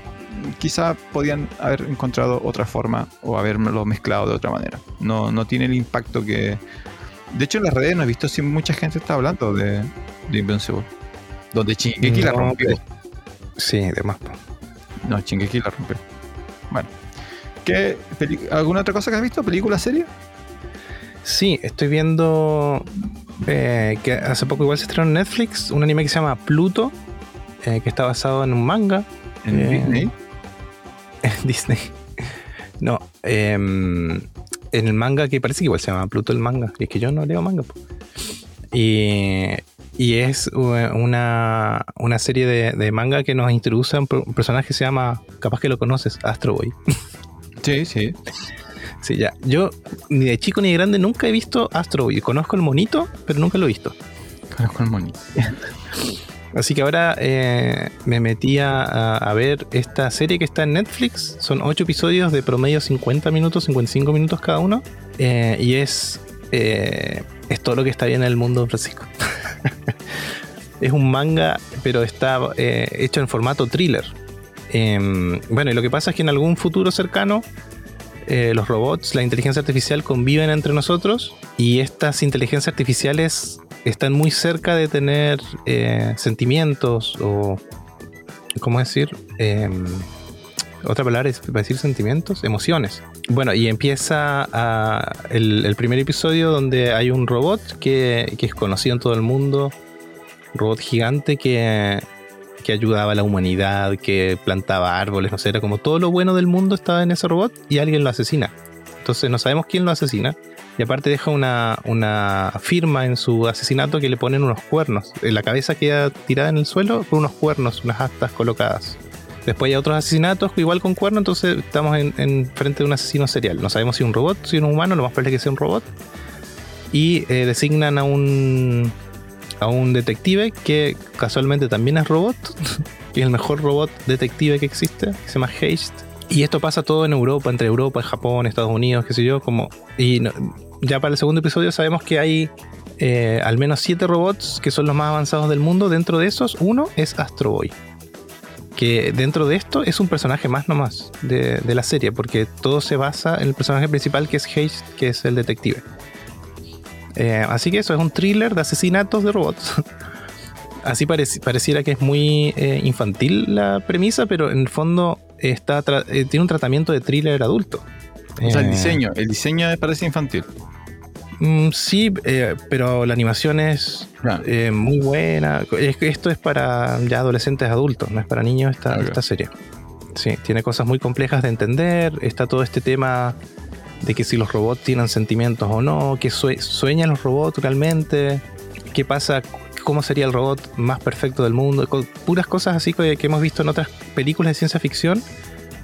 quizá podían haber encontrado otra forma o haberlo mezclado de otra manera. No, no tiene el impacto que. De hecho, en las redes no he visto si mucha gente está hablando de, de Invincible. Donde Shingeki la rompió. Sí, de más. No, Shingeki la rompió. Bueno. ¿Qué, ¿Alguna otra cosa que has visto? ¿Película, serie? Sí, estoy viendo eh, que hace poco igual se estrenó en Netflix un anime que se llama Pluto, eh, que está basado en un manga En Eh, Disney. *laughs* en Disney. No, em, en el manga que parece que igual se llama Pluto el manga, y es que yo no leo manga. po. Y, y es una, una serie de, de manga que nos introduce a un, per- un personaje que se llama, capaz que lo conoces, Astro Boy. *laughs* Sí, sí. Sí, ya. Yo ni de chico ni de grande nunca he visto Astro Boy. Conozco el monito, pero nunca lo he visto. Conozco el monito. *laughs* Así que ahora eh, me metí a, a- a ver esta serie que está en Netflix. Son 8 episodios de promedio 50 minutos, 55 minutos cada uno. Eh, y es, eh, es todo lo que está bien en el mundo, Francisco. *laughs* es un manga, pero está eh, hecho en formato thriller. Em, bueno, y lo que pasa es que en algún futuro cercano eh, los robots, la inteligencia artificial conviven entre nosotros y estas inteligencias artificiales están muy cerca de tener eh, sentimientos o, ¿cómo decir? Otra palabra es para decir sentimientos, emociones. Bueno, y empieza el, primer episodio donde hay un robot que, es conocido en todo el mundo, un robot gigante que, que ayudaba a la humanidad, que plantaba árboles, no sé, era como todo lo bueno del mundo estaba en ese robot y alguien lo asesina. Entonces no sabemos quién lo asesina. Y aparte deja una, una firma en su asesinato que le ponen unos cuernos. En la cabeza queda tirada en el suelo con unos cuernos, unas astas colocadas. Después hay otros asesinatos, igual con cuernos, entonces estamos en, frente de un asesino serial. No sabemos si un robot, si un humano, lo más probable es que sea un robot. Y eh, designan a un, a un detective que casualmente también es robot, *laughs* es el mejor robot detective que existe, que se llama Haste. Y esto pasa todo en Europa, entre Europa, Japón, Estados Unidos, qué sé yo, como... Y ya para el segundo episodio sabemos que hay eh, al menos siete robots que son los más avanzados del mundo. Dentro de esos, uno es Astro Boy. Que dentro de esto es un personaje más nomás de, de la serie, porque todo se basa en el personaje principal que es Haste, que es el detective. Eh, así que eso es un thriller de asesinatos de robots. *laughs* así pareciera que es muy eh, infantil la premisa, pero en el fondo está eh, tiene un tratamiento de thriller adulto. O sea, el diseño, el diseño parece infantil. Mm, sí, pero la animación es muy buena. esto es para ya adolescentes adultos, no es para niños esta, esta serie. Sí, tiene cosas muy complejas de entender. Está todo este tema de que si los robots tienen sentimientos o no, que sueñan los robots realmente, qué pasa, cómo sería el robot más perfecto del mundo, puras cosas así que, hemos visto en otras películas de ciencia ficción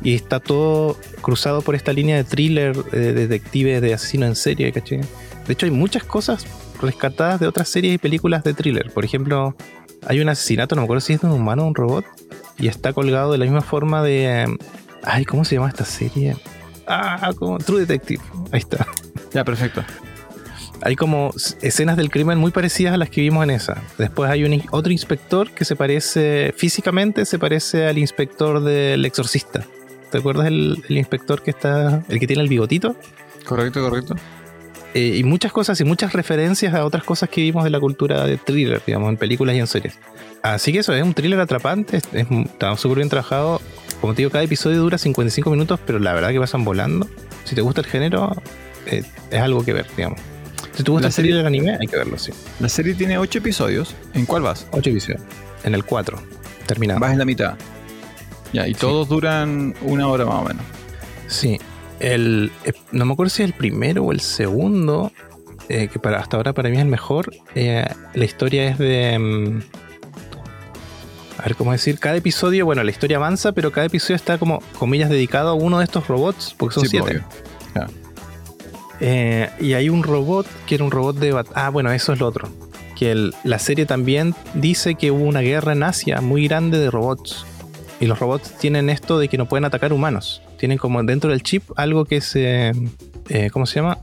y está todo cruzado por esta línea de thriller, de detective, de asesino en serie, ¿caché? De hecho hay muchas cosas rescatadas de otras series y películas de thriller. Por ejemplo, hay un asesinato, no me acuerdo si es de un humano o un robot, y está colgado de la misma forma de... Ay, ¿cómo se llama esta serie? Ah, como True Detective. Ahí está. Ya, perfecto. Hay como escenas del crimen muy parecidas a las que vimos en esa. Después hay un, otro inspector que se parece, físicamente se parece al inspector del exorcista. ¿Te acuerdas el, inspector que está, el que tiene el bigotito? Correcto, correcto. Eh, y muchas cosas y muchas referencias a otras cosas que vimos de la cultura de thriller, digamos, en películas y en series. Así que eso es un thriller atrapante, está súper bien trabajado. Como te digo, cada episodio dura 55 minutos, pero la verdad que pasan volando. Si te gusta el género, eh, es algo que ver, digamos. Si te gusta la serie del anime, hay que verlo, sí. La serie tiene 8 episodios. ¿En cuál vas? 8 episodios. En el 4. Terminado. Vas en la mitad. Ya, y todos duran una hora más o menos. Sí. El, eh, no me acuerdo si es el primero o el segundo, eh, que para, hasta ahora para mí es el mejor. la historia es de. Mm, a ver cómo decir, cada episodio, bueno, la historia avanza, pero cada episodio está como, comillas, dedicado a uno de estos robots, porque son siete. Eh, y hay un robot que era un robot de... Ah, bueno, eso es lo otro. Que la serie también dice que hubo una guerra en Asia muy grande de robots. Y los robots tienen esto de que no pueden atacar humanos. Tienen como dentro del chip algo que se... Eh, ¿Cómo se llama?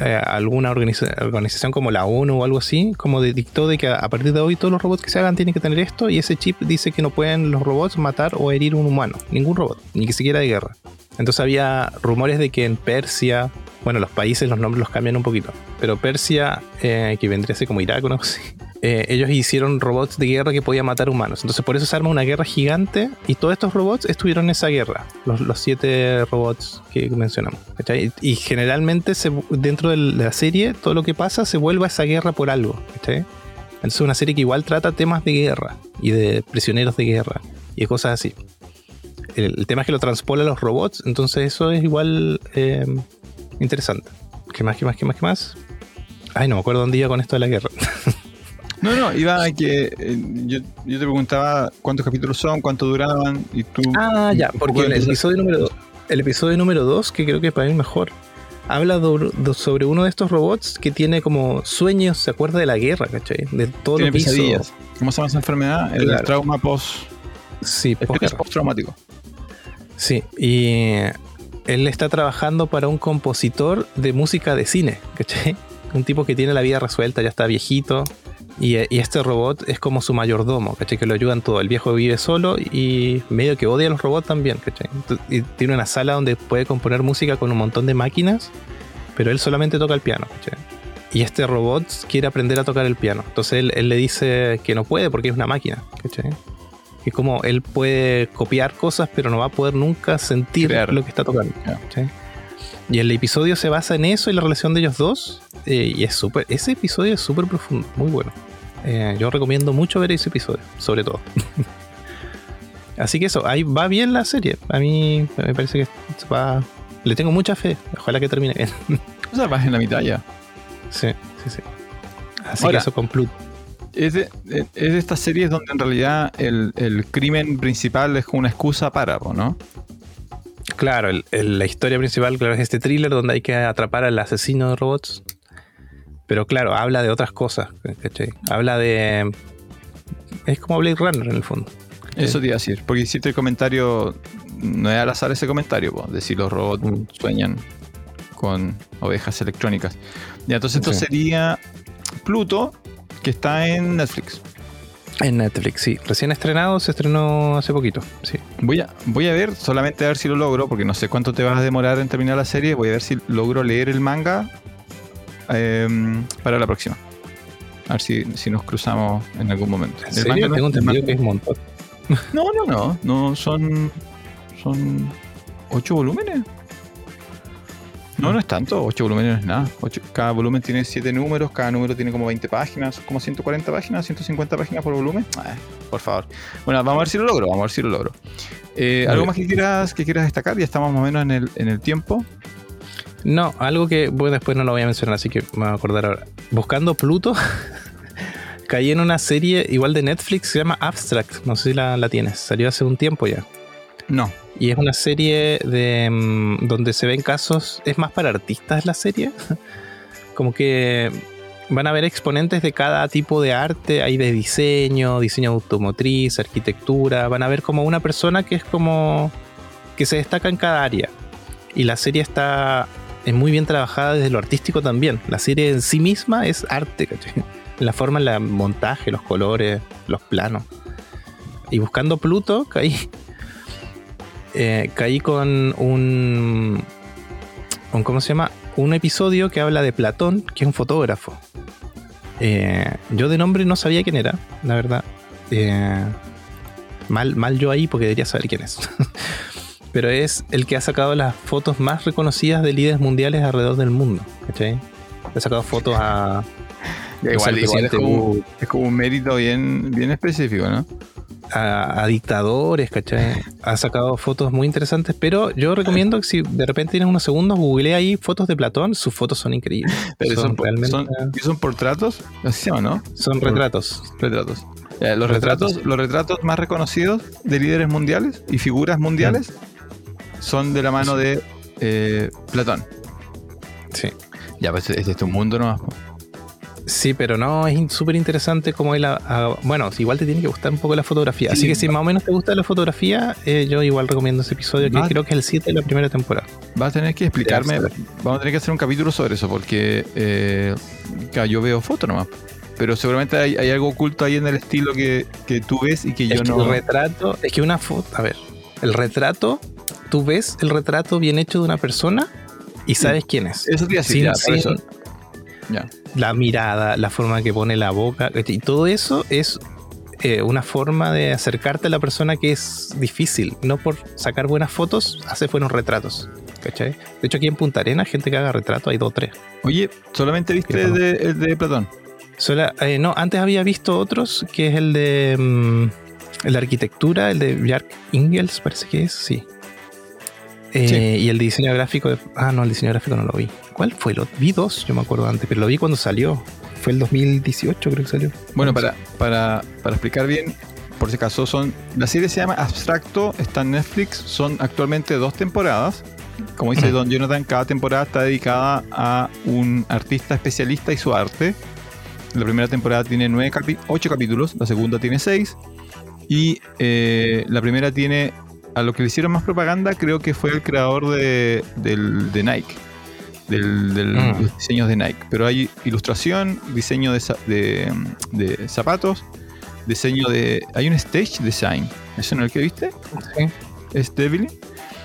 Eh, alguna organización como la ONU o algo así, como dictó de que a partir de hoy todos los robots que se hagan tienen que tener esto y ese chip dice que no pueden los robots matar o herir un humano, ningún robot, ni que siquiera de guerra. Entonces había rumores de que en Persia, bueno, los países los nombres los cambian un poquito, pero Persia, eh, que vendría a ser como Irak o no así, eh, ellos hicieron robots de guerra que podían matar humanos. Entonces por eso se arma una guerra gigante y todos estos robots estuvieron en esa guerra, los, siete robots que mencionamos. Y, generalmente dentro de la serie todo lo que pasa se vuelve a esa guerra por algo. Entonces es una serie que igual trata temas de guerra y de prisioneros de guerra y cosas así. El, tema es que lo transpola a los robots, entonces eso es igual eh, interesante. ¿Qué más, qué más, qué más, qué más? Ay, no me acuerdo dónde iba con esto de la guerra. *laughs* No, no, iba a que eh, yo, te preguntaba cuántos capítulos son, cuánto duraban y tú... Ah, ya, porque el episodio número 2, el episodio número 2, que creo que para mí es mejor, habla sobre uno de estos robots que tiene como sueños, se acuerda de la guerra, ¿cachai? De todo lo que hizo. ¿Cómo se llama esa enfermedad? El trauma post... Sí, post-traumático. Sí, y él está trabajando para un compositor de música de cine, ¿cachai? Un tipo que tiene la vida resuelta, ya está viejito, y, este robot es como su mayordomo, ¿cachai? Que lo ayudan todo. El viejo vive solo y medio que odia a los robots también, ¿cachai? Y tiene una sala donde puede componer música con un montón de máquinas, pero él solamente toca el piano, ¿cachai? Y este robot quiere aprender a tocar el piano. Entonces él, le dice que no puede porque es una máquina, ¿cachai? Que como él puede copiar cosas, pero no va a poder nunca sentir lo que está tocando. ¿cachai? Y el episodio se basa en eso y la relación de ellos dos. Eh, y es súper. Ese episodio es súper profundo, muy bueno. Eh, yo recomiendo mucho ver ese episodio, sobre todo. *laughs* Así que eso, ahí va bien la serie. A mí me parece que va. Le tengo mucha fe. Ojalá que termine bien. O sea, vas en la mitad ya. Sí, sí, sí. Así Ahora- que eso con Pluto. Es de, es de estas series donde en realidad el, el crimen principal es una excusa para, ¿no? Claro, el- el- la historia principal claro, es este thriller donde hay que atrapar al asesino de robots. Pero claro, habla de otras cosas. ¿cachai? Habla de. Es como Blade Runner en el fondo. ¿cachai? Eso te iba a decir, porque hiciste el comentario, no es al azar ese comentario, po, de si los robots Mm. sueñan con ovejas electrónicas. Ya, entonces esto Sí. sería Pluto, que está en Netflix. En Netflix, sí. Recién estrenado, se estrenó hace poquito. Sí. Voy a, voy a ver, solamente a ver si lo logro, porque no sé cuánto te vas a demorar en terminar la serie. Voy a ver si logro leer el manga em, para la próxima. A ver si, si nos cruzamos en algún momento. ¿En El serio? manga no- Tengo entendido que es un montón. *laughs* No, no, no. No, son. Son. ¿Ocho volúmenes? No, no es tanto. Ocho volúmenes no es nada. Ocho- cada volumen tiene siete números. Cada número tiene como 20 páginas. Como 140 páginas, 150 páginas por volumen. Ah, por favor. Bueno, vamos a ver si lo logro. Vamos a ver si lo logro. Eh, ¿Algo más que quieras, que quieras destacar? Ya estamos más o menos en el, en el tiempo. No, algo que bueno, después no lo voy a mencionar, así que me voy a acordar ahora. Buscando Pluto, *laughs* caí en una serie igual de Netflix, se llama Abstract. No sé si la, la tienes. Salió hace un tiempo ya. No. Y es una serie de mm, donde se ven casos. Es más para artistas la serie. *laughs* Como que van a ver exponentes de cada tipo de arte. Hay de diseño, diseño automotriz, arquitectura. Van a ver como una persona que es como. que se destaca en cada área. Y la serie está. Es muy bien trabajada desde lo artístico también. La serie en sí misma es arte, ¿cachai? La forma, el montaje, los colores, los planos. Y buscando Pluto, caí eh, caí con un, un- ¿Cómo se llama? Un episodio que habla de Platón, que es un fotógrafo. Eh, yo de nombre no sabía quién era, la verdad. Eh, mal, mal yo ahí porque debería saber quién es. *laughs* Pero es el que ha sacado las fotos más reconocidas de líderes mundiales alrededor del mundo. ¿cachai? Ha sacado fotos a. *laughs* Ya, igual, al igual es, como, Bush, es como un mérito bien, bien específico, ¿no? a, a dictadores, ¿cachai? Ha sacado fotos muy interesantes, pero yo recomiendo que si de repente tienes unos segundos, googleé ahí fotos de Platón, sus fotos son increíbles. *laughs* Pero son, realmente son, ¿y son portratos? Se llama, ¿no? son retratos. Retratos. Eh, los, Retratos. retratos. los retratos más reconocidos de líderes mundiales y figuras mundiales son de la mano de eh, Platón. Sí. Ya, pues este es tu mundo nomás. Sí, pero no, es súper interesante como él... bueno, igual te tiene que gustar un poco la fotografía. Así Sí, que si más o menos te gusta la fotografía, eh, yo igual recomiendo ese episodio, que creo que es el 7 de la primera temporada. Vas a tener que explicarme. Vamos a tener que hacer un capítulo sobre eso porque eh, yo veo fotos nomás. Pero seguramente hay, hay algo oculto ahí en el estilo que, que tú ves y que yo Es que no. el retrato, es que una foto, a ver, el retrato, tú ves el retrato bien hecho de una persona y sabes quién es. Eso te sin- eso. La mirada, la forma que pone la boca, y todo eso es eh, una forma de acercarte a la persona que es difícil. No por sacar buenas fotos, hace buenos retratos. ¿cachai? De hecho, aquí en Punta Arena, gente que haga retrato, hay dos o tres. Oye, ¿solamente viste ¿Qué el de, el de Platón? Sola- eh, no, antes había visto otros, que es el de mm, el de arquitectura, el de Bjark Ingels, parece que es, sí. Eh, Sí. Y el diseño gráfico, de- ah, no, el diseño gráfico no lo vi. ¿Cuál fue? Lo vi dos, yo me acuerdo antes, pero lo vi cuando salió. Fue el 2018, creo que salió. Bueno, para, para, para explicar bien, por si acaso, son. La serie se llama Abstracto, está en Netflix, son actualmente dos temporadas. Como dice. Don Jonathan, cada temporada está dedicada a un artista especialista y su arte. La primera temporada tiene nueve capi- ocho capítulos, la segunda tiene seis. Y eh, la primera tiene. A lo que le hicieron más propaganda, creo que fue el creador de, del- de Nike. Del, del- Mm. los diseños de Nike. Pero hay ilustración, diseño de, za- de, de zapatos, diseño de. Hay un stage design. ¿Eso no es el que viste? Sí. Es Devil.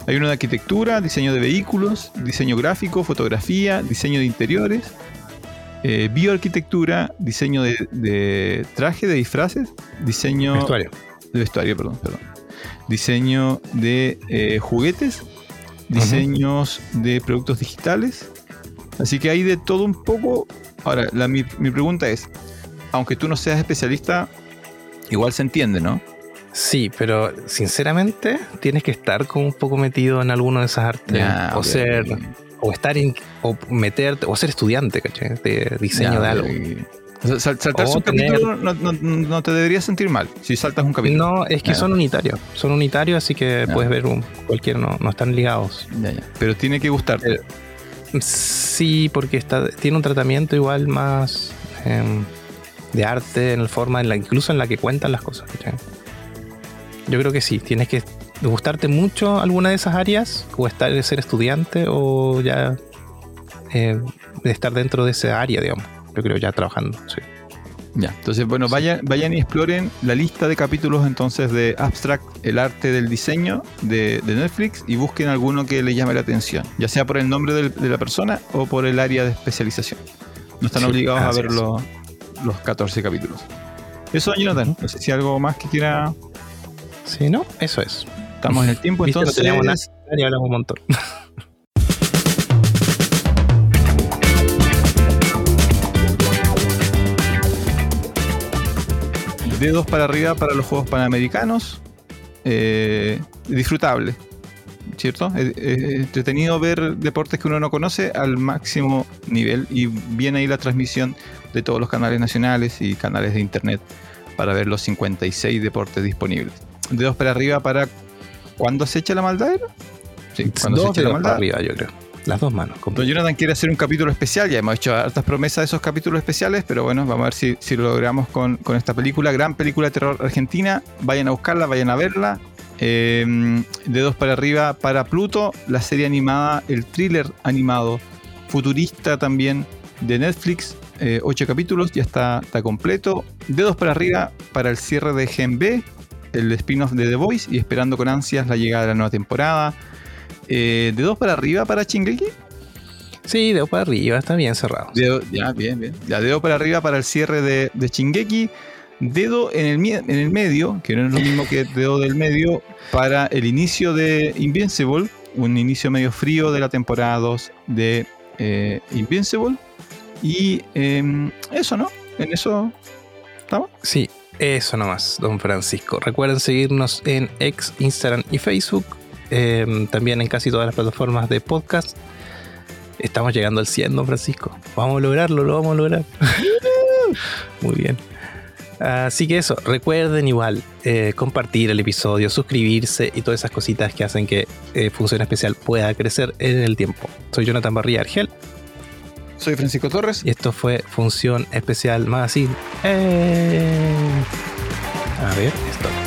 Hay uno de arquitectura, diseño de vehículos, diseño gráfico, fotografía, diseño de interiores, eh, bioarquitectura, diseño de, de traje, de disfraces, diseño Vestuario. de vestuario, perdón, perdón. Diseño de eh, juguetes, diseños de productos digitales. Así que hay de todo un poco. Ahora, la- mi, mi pregunta es, aunque tú no seas especialista, igual se entiende, ¿no? Sí, pero sinceramente tienes que estar como un poco metido en alguno de esas artes. O ser, o estar en, o meterte, o ser estudiante, ¿cachai? De diseño de algo. ok. Sal- saltarse O un tener- capítulo no, no- no te deberías sentir mal si saltas un capítulo. No, es que son unitarios. Son unitarios, así que puedes ver un, cualquiera, no, no están ligados. Pero tiene que gustarte. Eh, Sí, porque está, tiene un tratamiento igual más em, de arte en la forma, en la, incluso en la que cuentan las cosas. Yo creo que sí, tienes que gustarte mucho alguna de esas áreas, o estar ser estudiante, o ya eh, de estar dentro de esa área, digamos. Yo creo ya trabajando. Sí. Ya, entonces, bueno, vayan, vayan y exploren la lista de capítulos entonces de Abstract, el arte del diseño de, de Netflix y busquen alguno que les llame la atención, ya sea por el nombre del- de la persona o por el área de especialización. No están Sí, obligados a ver los, los 14 capítulos. Eso, Jonathan, no sé si algo más que quiera. Sí, ¿no? Eso es. Estamos en el tiempo, Viste, no entonces. teníamos nada. Y hablamos un montón. *laughs* dedos para arriba para los Juegos Panamericanos. Eh, disfrutable, ¿cierto? Es, es entretenido ver deportes que uno no conoce al máximo nivel y viene ahí la transmisión de todos los canales nacionales y canales de internet para ver los 56 deportes disponibles. Dedos para arriba para cuando se echa la maldad. Sí, cuando se Dos echa la dedos para maldad. arriba, yo creo. Las dos manos. Don Jonathan quiere hacer un capítulo especial, ya hemos hecho hartas promesas de esos capítulos especiales, pero bueno, vamos a ver si, si lo logramos con, con esta película, gran película de terror argentina, vayan a buscarla, vayan a verla. Eh, dedos para arriba para Pluto, la serie animada, el thriller animado, futurista también de Netflix, eh, ocho capítulos, ya está, está completo. Dedos para arriba para el cierre de Gen B, el spin-off de The Voice y esperando con ansias la llegada de la nueva temporada. Eh, dedos para arriba para Chingeki. Sí, dedo para arriba, está bien cerrado. Dedo, ya, bien, bien. Ya, dedo para arriba para el cierre de, de Shingeki. Dedo en el, en el medio, que no es lo mismo que dedo del medio, para el inicio de Invincible. Un inicio medio frío de la temporada 2 de eh, Invincible. Y em, eso, ¿no? En eso estamos. Sí, eso nomás, don Francisco. Recuerden seguirnos en X, Instagram y Facebook. Eh, también en casi todas las plataformas de podcast. Estamos llegando al 100, don Francisco. Vamos a lograrlo, lo vamos a lograr. *laughs* Muy bien. Así que eso, recuerden igual eh, compartir el episodio, suscribirse y todas esas cositas que hacen que eh, Función Especial pueda crecer en el tiempo. Soy Jonathan Barría Argel Soy Francisco Torres. y esto fue Función Especial Magazine. ¡Eh! A ver, esto.